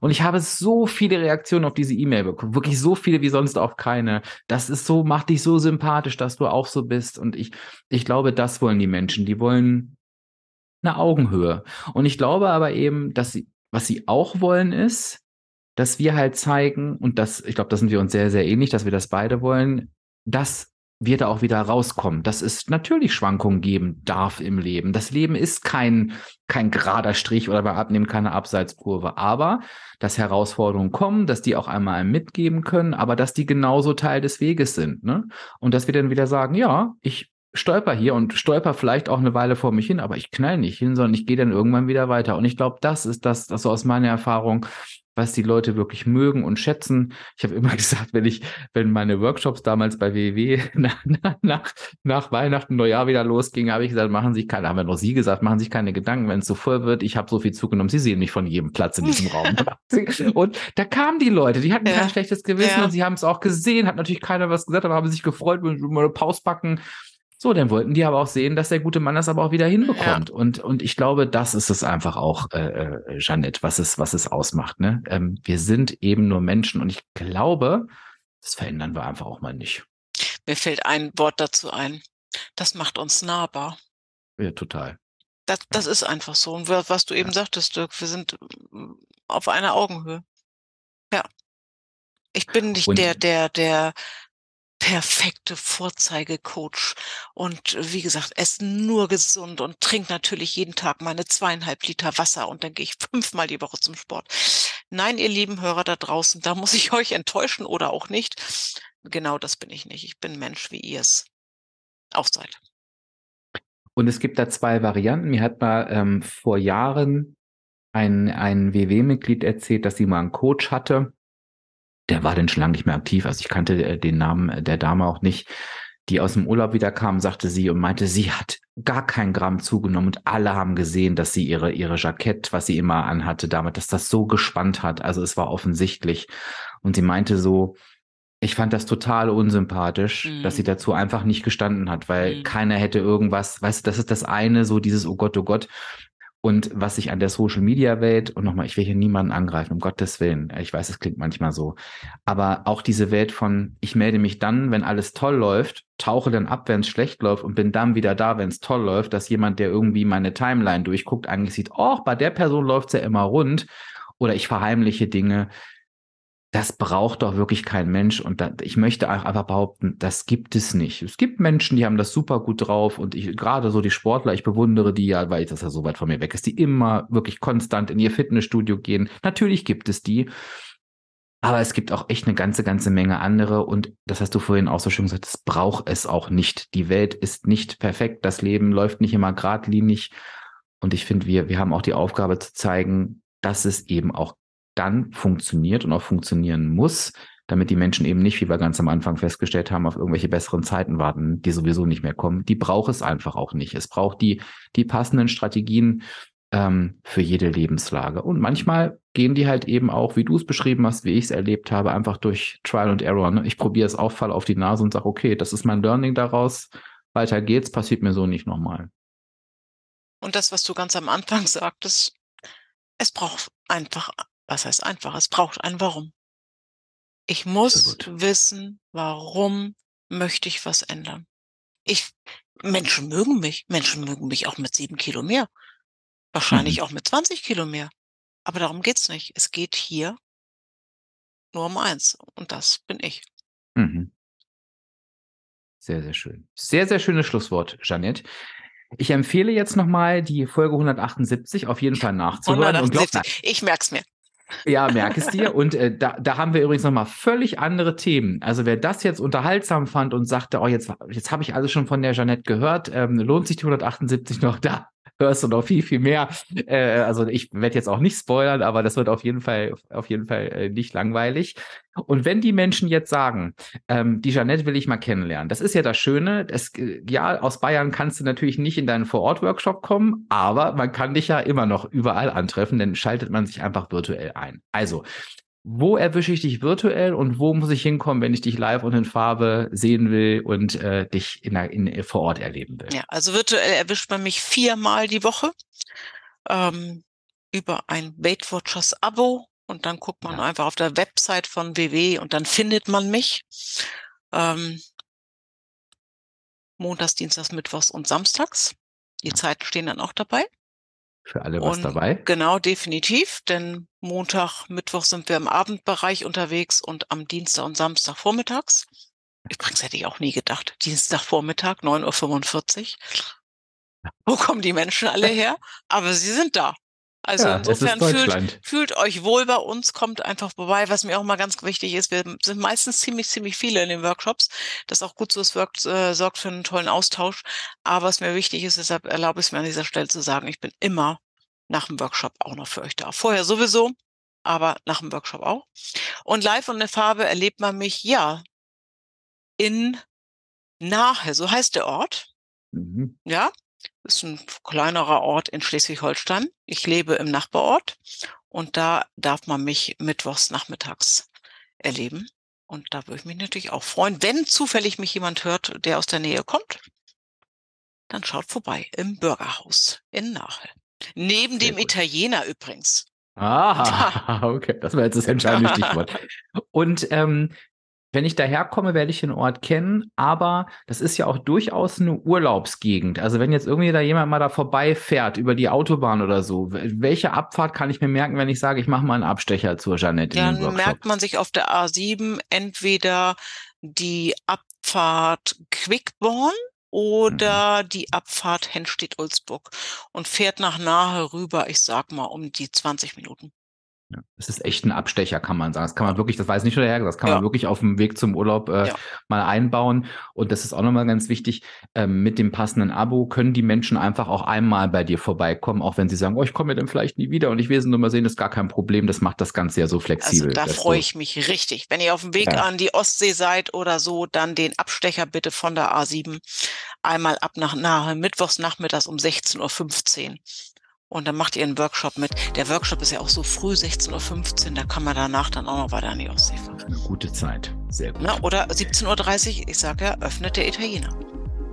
Und ich habe so viele Reaktionen auf diese E-Mail bekommen. Wirklich so viele wie sonst auch keine. Das ist so, macht dich so sympathisch, dass du auch so bist. Und ich, ich glaube, das wollen die Menschen. Die wollen eine Augenhöhe. Und ich glaube aber eben, dass sie, was sie auch wollen, ist, dass wir halt zeigen, und das, ich glaube, da sind wir uns sehr, sehr ähnlich, dass wir das beide wollen, dass wir da auch wieder rauskommen, dass es natürlich Schwankungen geben darf im Leben. Das Leben ist kein, kein gerader Strich oder bei Abnehmen keine Abseitskurve, aber dass Herausforderungen kommen, dass die auch einmal mitgeben können, aber dass die genauso Teil des Weges sind. Ne? Und dass wir dann wieder sagen, ja, ich stolper hier und stolper vielleicht auch eine Weile vor mich hin, aber ich knall nicht hin, sondern ich gehe dann irgendwann wieder weiter. Und ich glaube, das ist das, das so aus meiner Erfahrung, was die Leute wirklich mögen und schätzen. Ich habe immer gesagt, wenn ich, wenn meine Workshops damals bei WW nach, nach, nach Weihnachten, Neujahr wieder losging, habe ich gesagt, machen sich keine, haben wir noch Sie gesagt, machen sich keine Gedanken, wenn es so voll wird. Ich habe so viel zugenommen. Sie sehen mich von jedem Platz in diesem Raum. und da kamen die Leute, die hatten ja. kein schlechtes Gewissen ja. und sie haben es auch gesehen, hat natürlich keiner was gesagt, aber haben sich gefreut, wenn wir mal eine Pause packen so, dann wollten die aber auch sehen, dass der gute Mann das aber auch wieder hinbekommt. Ja. Und, und ich glaube, das ist es einfach auch, äh, äh, Jeanette, was es, was es ausmacht. Ne? Ähm, wir sind eben nur Menschen und ich glaube, das verändern wir einfach auch mal nicht. Mir fällt ein Wort dazu ein. Das macht uns nahbar. Ja, total. Das, das ist einfach so. Und was du eben ja. sagtest, Dirk, wir sind mm, auf einer Augenhöhe. Ja. Ich bin nicht und, der, der, der perfekte Vorzeigecoach. Und äh, wie gesagt, esse nur gesund und trinke natürlich jeden Tag meine zweieinhalb Liter Wasser und dann gehe ich fünfmal die Woche zum Sport. Nein, ihr lieben Hörer da draußen, da muss ich euch enttäuschen oder auch nicht. Genau das bin ich nicht. Ich bin Mensch, wie ihr es auch seid. Und es gibt da zwei Varianten. Mir hat mal ähm, vor Jahren ein, ein WW-Mitglied erzählt, dass sie mal einen Coach hatte der war denn schon lange nicht mehr aktiv. Also ich kannte äh, den Namen der Dame auch nicht, die aus dem Urlaub wieder kam, sagte sie und meinte, sie hat gar kein Gramm zugenommen und alle haben gesehen, dass sie ihre, ihre Jackett, was sie immer anhatte damit, dass das so gespannt hat. Also es war offensichtlich. Und sie meinte so, ich fand das total unsympathisch, mhm. dass sie dazu einfach nicht gestanden hat, weil mhm. keiner hätte irgendwas, weißt du, das ist das eine, so dieses, oh Gott, oh Gott. Und was sich an der Social Media Welt, und nochmal, ich will hier niemanden angreifen, um Gottes Willen. Ich weiß, es klingt manchmal so. Aber auch diese Welt von, ich melde mich dann, wenn alles toll läuft, tauche dann ab, wenn es schlecht läuft und bin dann wieder da, wenn es toll läuft, dass jemand, der irgendwie meine Timeline durchguckt, eigentlich sieht, oh, bei der Person läuft's ja immer rund. Oder ich verheimliche Dinge das braucht doch wirklich kein Mensch. Und da, ich möchte einfach behaupten, das gibt es nicht. Es gibt Menschen, die haben das super gut drauf. Und ich, gerade so die Sportler, ich bewundere die ja, weil das ja so weit von mir weg ist, die immer wirklich konstant in ihr Fitnessstudio gehen. Natürlich gibt es die. Aber es gibt auch echt eine ganze, ganze Menge andere. Und das hast du vorhin auch so schön gesagt, es braucht es auch nicht. Die Welt ist nicht perfekt. Das Leben läuft nicht immer geradlinig. Und ich finde, wir, wir haben auch die Aufgabe zu zeigen, dass es eben auch dann funktioniert und auch funktionieren muss, damit die Menschen eben nicht, wie wir ganz am Anfang festgestellt haben, auf irgendwelche besseren Zeiten warten, die sowieso nicht mehr kommen. Die braucht es einfach auch nicht. Es braucht die, die passenden Strategien ähm, für jede Lebenslage. Und manchmal gehen die halt eben auch, wie du es beschrieben hast, wie ich es erlebt habe, einfach durch Trial and Error. Ne? Ich probiere es auf, fall auf die Nase und sage, okay, das ist mein Learning daraus. Weiter geht's, passiert mir so nicht nochmal. Und das, was du ganz am Anfang sagtest, es braucht einfach was heißt einfach? Es braucht ein Warum. Ich muss wissen, warum möchte ich was ändern. Ich, Menschen mögen mich. Menschen mögen mich auch mit sieben Kilo mehr. Wahrscheinlich mhm. auch mit 20 Kilo mehr. Aber darum geht's nicht. Es geht hier nur um eins. Und das bin ich. Mhm. Sehr, sehr schön. Sehr, sehr schönes Schlusswort, Jeanette. Ich empfehle jetzt nochmal die Folge 178 auf jeden Fall nachzuhören. 178. ich merk's mir. Ja, merk es dir. Und äh, da, da haben wir übrigens nochmal völlig andere Themen. Also wer das jetzt unterhaltsam fand und sagte, oh, jetzt, jetzt habe ich alles schon von der Jeanette gehört, ähm, lohnt sich die 178 noch da? Hörst du noch viel, viel mehr. Äh, also ich werde jetzt auch nicht spoilern, aber das wird auf jeden Fall, auf jeden Fall äh, nicht langweilig. Und wenn die Menschen jetzt sagen, ähm, die Jeanette will ich mal kennenlernen, das ist ja das Schöne. Das, äh, ja, aus Bayern kannst du natürlich nicht in deinen Vor-Ort-Workshop kommen, aber man kann dich ja immer noch überall antreffen, denn schaltet man sich einfach virtuell ein. Also, wo erwische ich dich virtuell und wo muss ich hinkommen, wenn ich dich live und in Farbe sehen will und äh, dich in, in, vor Ort erleben will? Ja, also virtuell erwischt man mich viermal die Woche ähm, über ein Weight Watchers Abo und dann guckt man ja. einfach auf der Website von WW und dann findet man mich. Ähm, Montags, Dienstags, Mittwochs und Samstags. Die Zeiten stehen dann auch dabei. Für alle was und dabei? Genau, definitiv. Denn Montag, Mittwoch sind wir im Abendbereich unterwegs und am Dienstag und Samstag vormittags. Übrigens hätte ich auch nie gedacht. Dienstagvormittag, 9.45 Uhr. Wo kommen die Menschen alle her? Aber sie sind da. Also ja, insofern fühlt, fühlt euch wohl bei uns, kommt einfach vorbei. Was mir auch mal ganz wichtig ist, wir sind meistens ziemlich, ziemlich viele in den Workshops. Das ist auch gut so, es wirkt, äh, sorgt für einen tollen Austausch. Aber was mir wichtig ist, deshalb erlaube ich es mir an dieser Stelle zu sagen, ich bin immer nach dem Workshop auch noch für euch da. Vorher sowieso, aber nach dem Workshop auch. Und live und in Farbe erlebt man mich, ja, in Nahe, so heißt der Ort. Mhm. Ja, ist ein kleinerer Ort in Schleswig-Holstein. Ich lebe im Nachbarort und da darf man mich mittwochs nachmittags erleben. Und da würde ich mich natürlich auch freuen, wenn zufällig mich jemand hört, der aus der Nähe kommt, dann schaut vorbei im Bürgerhaus in Nahe. Neben Sehr dem gut. Italiener übrigens. Ah, okay, das war jetzt das entscheidende Stichwort. Und ähm, wenn ich daherkomme, werde ich den Ort kennen, aber das ist ja auch durchaus eine Urlaubsgegend. Also wenn jetzt irgendwie da jemand mal da vorbeifährt über die Autobahn oder so, welche Abfahrt kann ich mir merken, wenn ich sage, ich mache mal einen Abstecher zur Jeanette? Dann merkt man sich auf der A7 entweder die Abfahrt Quickborn oder mhm. die Abfahrt Henstedt-Ulzburg und fährt nach Nahe rüber, ich sag mal, um die 20 Minuten. Ja, es ist echt ein Abstecher, kann man sagen. Das kann man wirklich, das weiß nicht der Herr, das kann ja. man wirklich auf dem Weg zum Urlaub äh, ja. mal einbauen. Und das ist auch nochmal ganz wichtig. Ähm, mit dem passenden Abo können die Menschen einfach auch einmal bei dir vorbeikommen, auch wenn sie sagen, oh, ich komme ja dann vielleicht nie wieder und ich will es nur mal sehen, das ist gar kein Problem. Das macht das Ganze ja so flexibel. Also da freue ich mich richtig. Wenn ihr auf dem Weg an die Ostsee seid oder so, dann den Abstecher bitte von der A7 einmal ab nach nahe Mittwochs nachmittags um 16.15 Uhr. Und dann macht ihr einen Workshop mit. Der Workshop ist ja auch so früh, 16.15 Uhr, da kann man danach dann auch noch weiter an die Ostsee fahren. Eine gute Zeit. Sehr gut. Na, oder 17.30 Uhr, ich sage ja, öffnet der Italiener.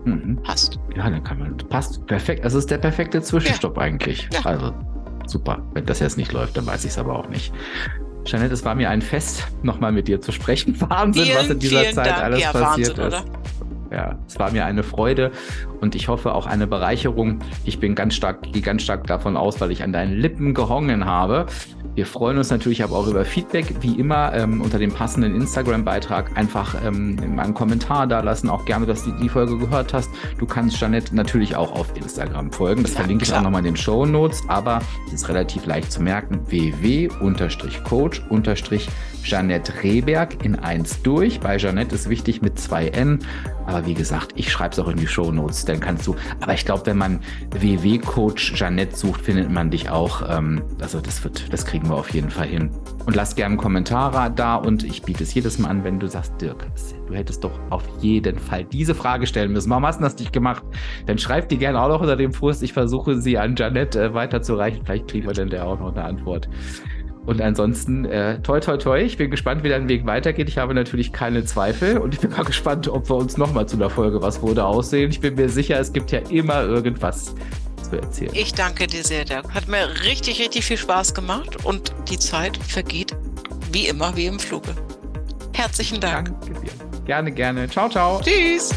Mhm. Passt. Ja, dann kann man. Passt. Perfekt. Also ist der perfekte Zwischenstopp ja. eigentlich. Ja. Also super. Wenn das jetzt nicht läuft, dann weiß ich es aber auch nicht. Jeanette, es war mir ein Fest, nochmal mit dir zu sprechen. Wahnsinn, vielen, was in dieser Zeit Dank. alles ja, passiert Wahnsinn, ist. Oder? Ja, es war mir eine Freude und ich hoffe auch eine Bereicherung. Ich bin ganz stark, gehe ganz stark davon aus, weil ich an deinen Lippen gehongen habe. Wir freuen uns natürlich aber auch über Feedback, wie immer ähm, unter dem passenden Instagram-Beitrag einfach ähm, einen Kommentar da lassen. Auch gerne, dass du die Folge gehört hast. Du kannst Janette natürlich auch auf Instagram folgen. Das ja, verlinke klar. ich auch nochmal in den Show Notes, aber es ist relativ leicht zu merken. www-coach- Janette Rehberg in eins durch. Bei Janette ist wichtig mit zwei N. Aber wie gesagt, ich schreibe es auch in die Show Notes. Dann kannst du. Aber ich glaube, wenn man WW-Coach Janette sucht, findet man dich auch. Ähm, also das wird, das kriegen wir auf jeden Fall hin. Und lass gerne einen Kommentar da und ich biete es jedes Mal an, wenn du sagst, Dirk, du hättest doch auf jeden Fall diese Frage stellen müssen. Warum hast du das nicht gemacht? Dann schreib die gerne auch noch unter dem Post. Ich versuche sie an Janette äh, weiterzureichen. Vielleicht kriegen wir dann da auch noch eine Antwort. Und ansonsten, äh, toi, toi, toi. Ich bin gespannt, wie dein Weg weitergeht. Ich habe natürlich keine Zweifel und ich bin mal gespannt, ob wir uns nochmal zu der Folge was wurde aussehen. Ich bin mir sicher, es gibt ja immer irgendwas zu erzählen. Ich danke dir sehr, Dirk. Hat mir richtig, richtig viel Spaß gemacht und die Zeit vergeht wie immer, wie im Fluge. Herzlichen Dank. Danke dir. Gerne, gerne. Ciao, ciao. Tschüss.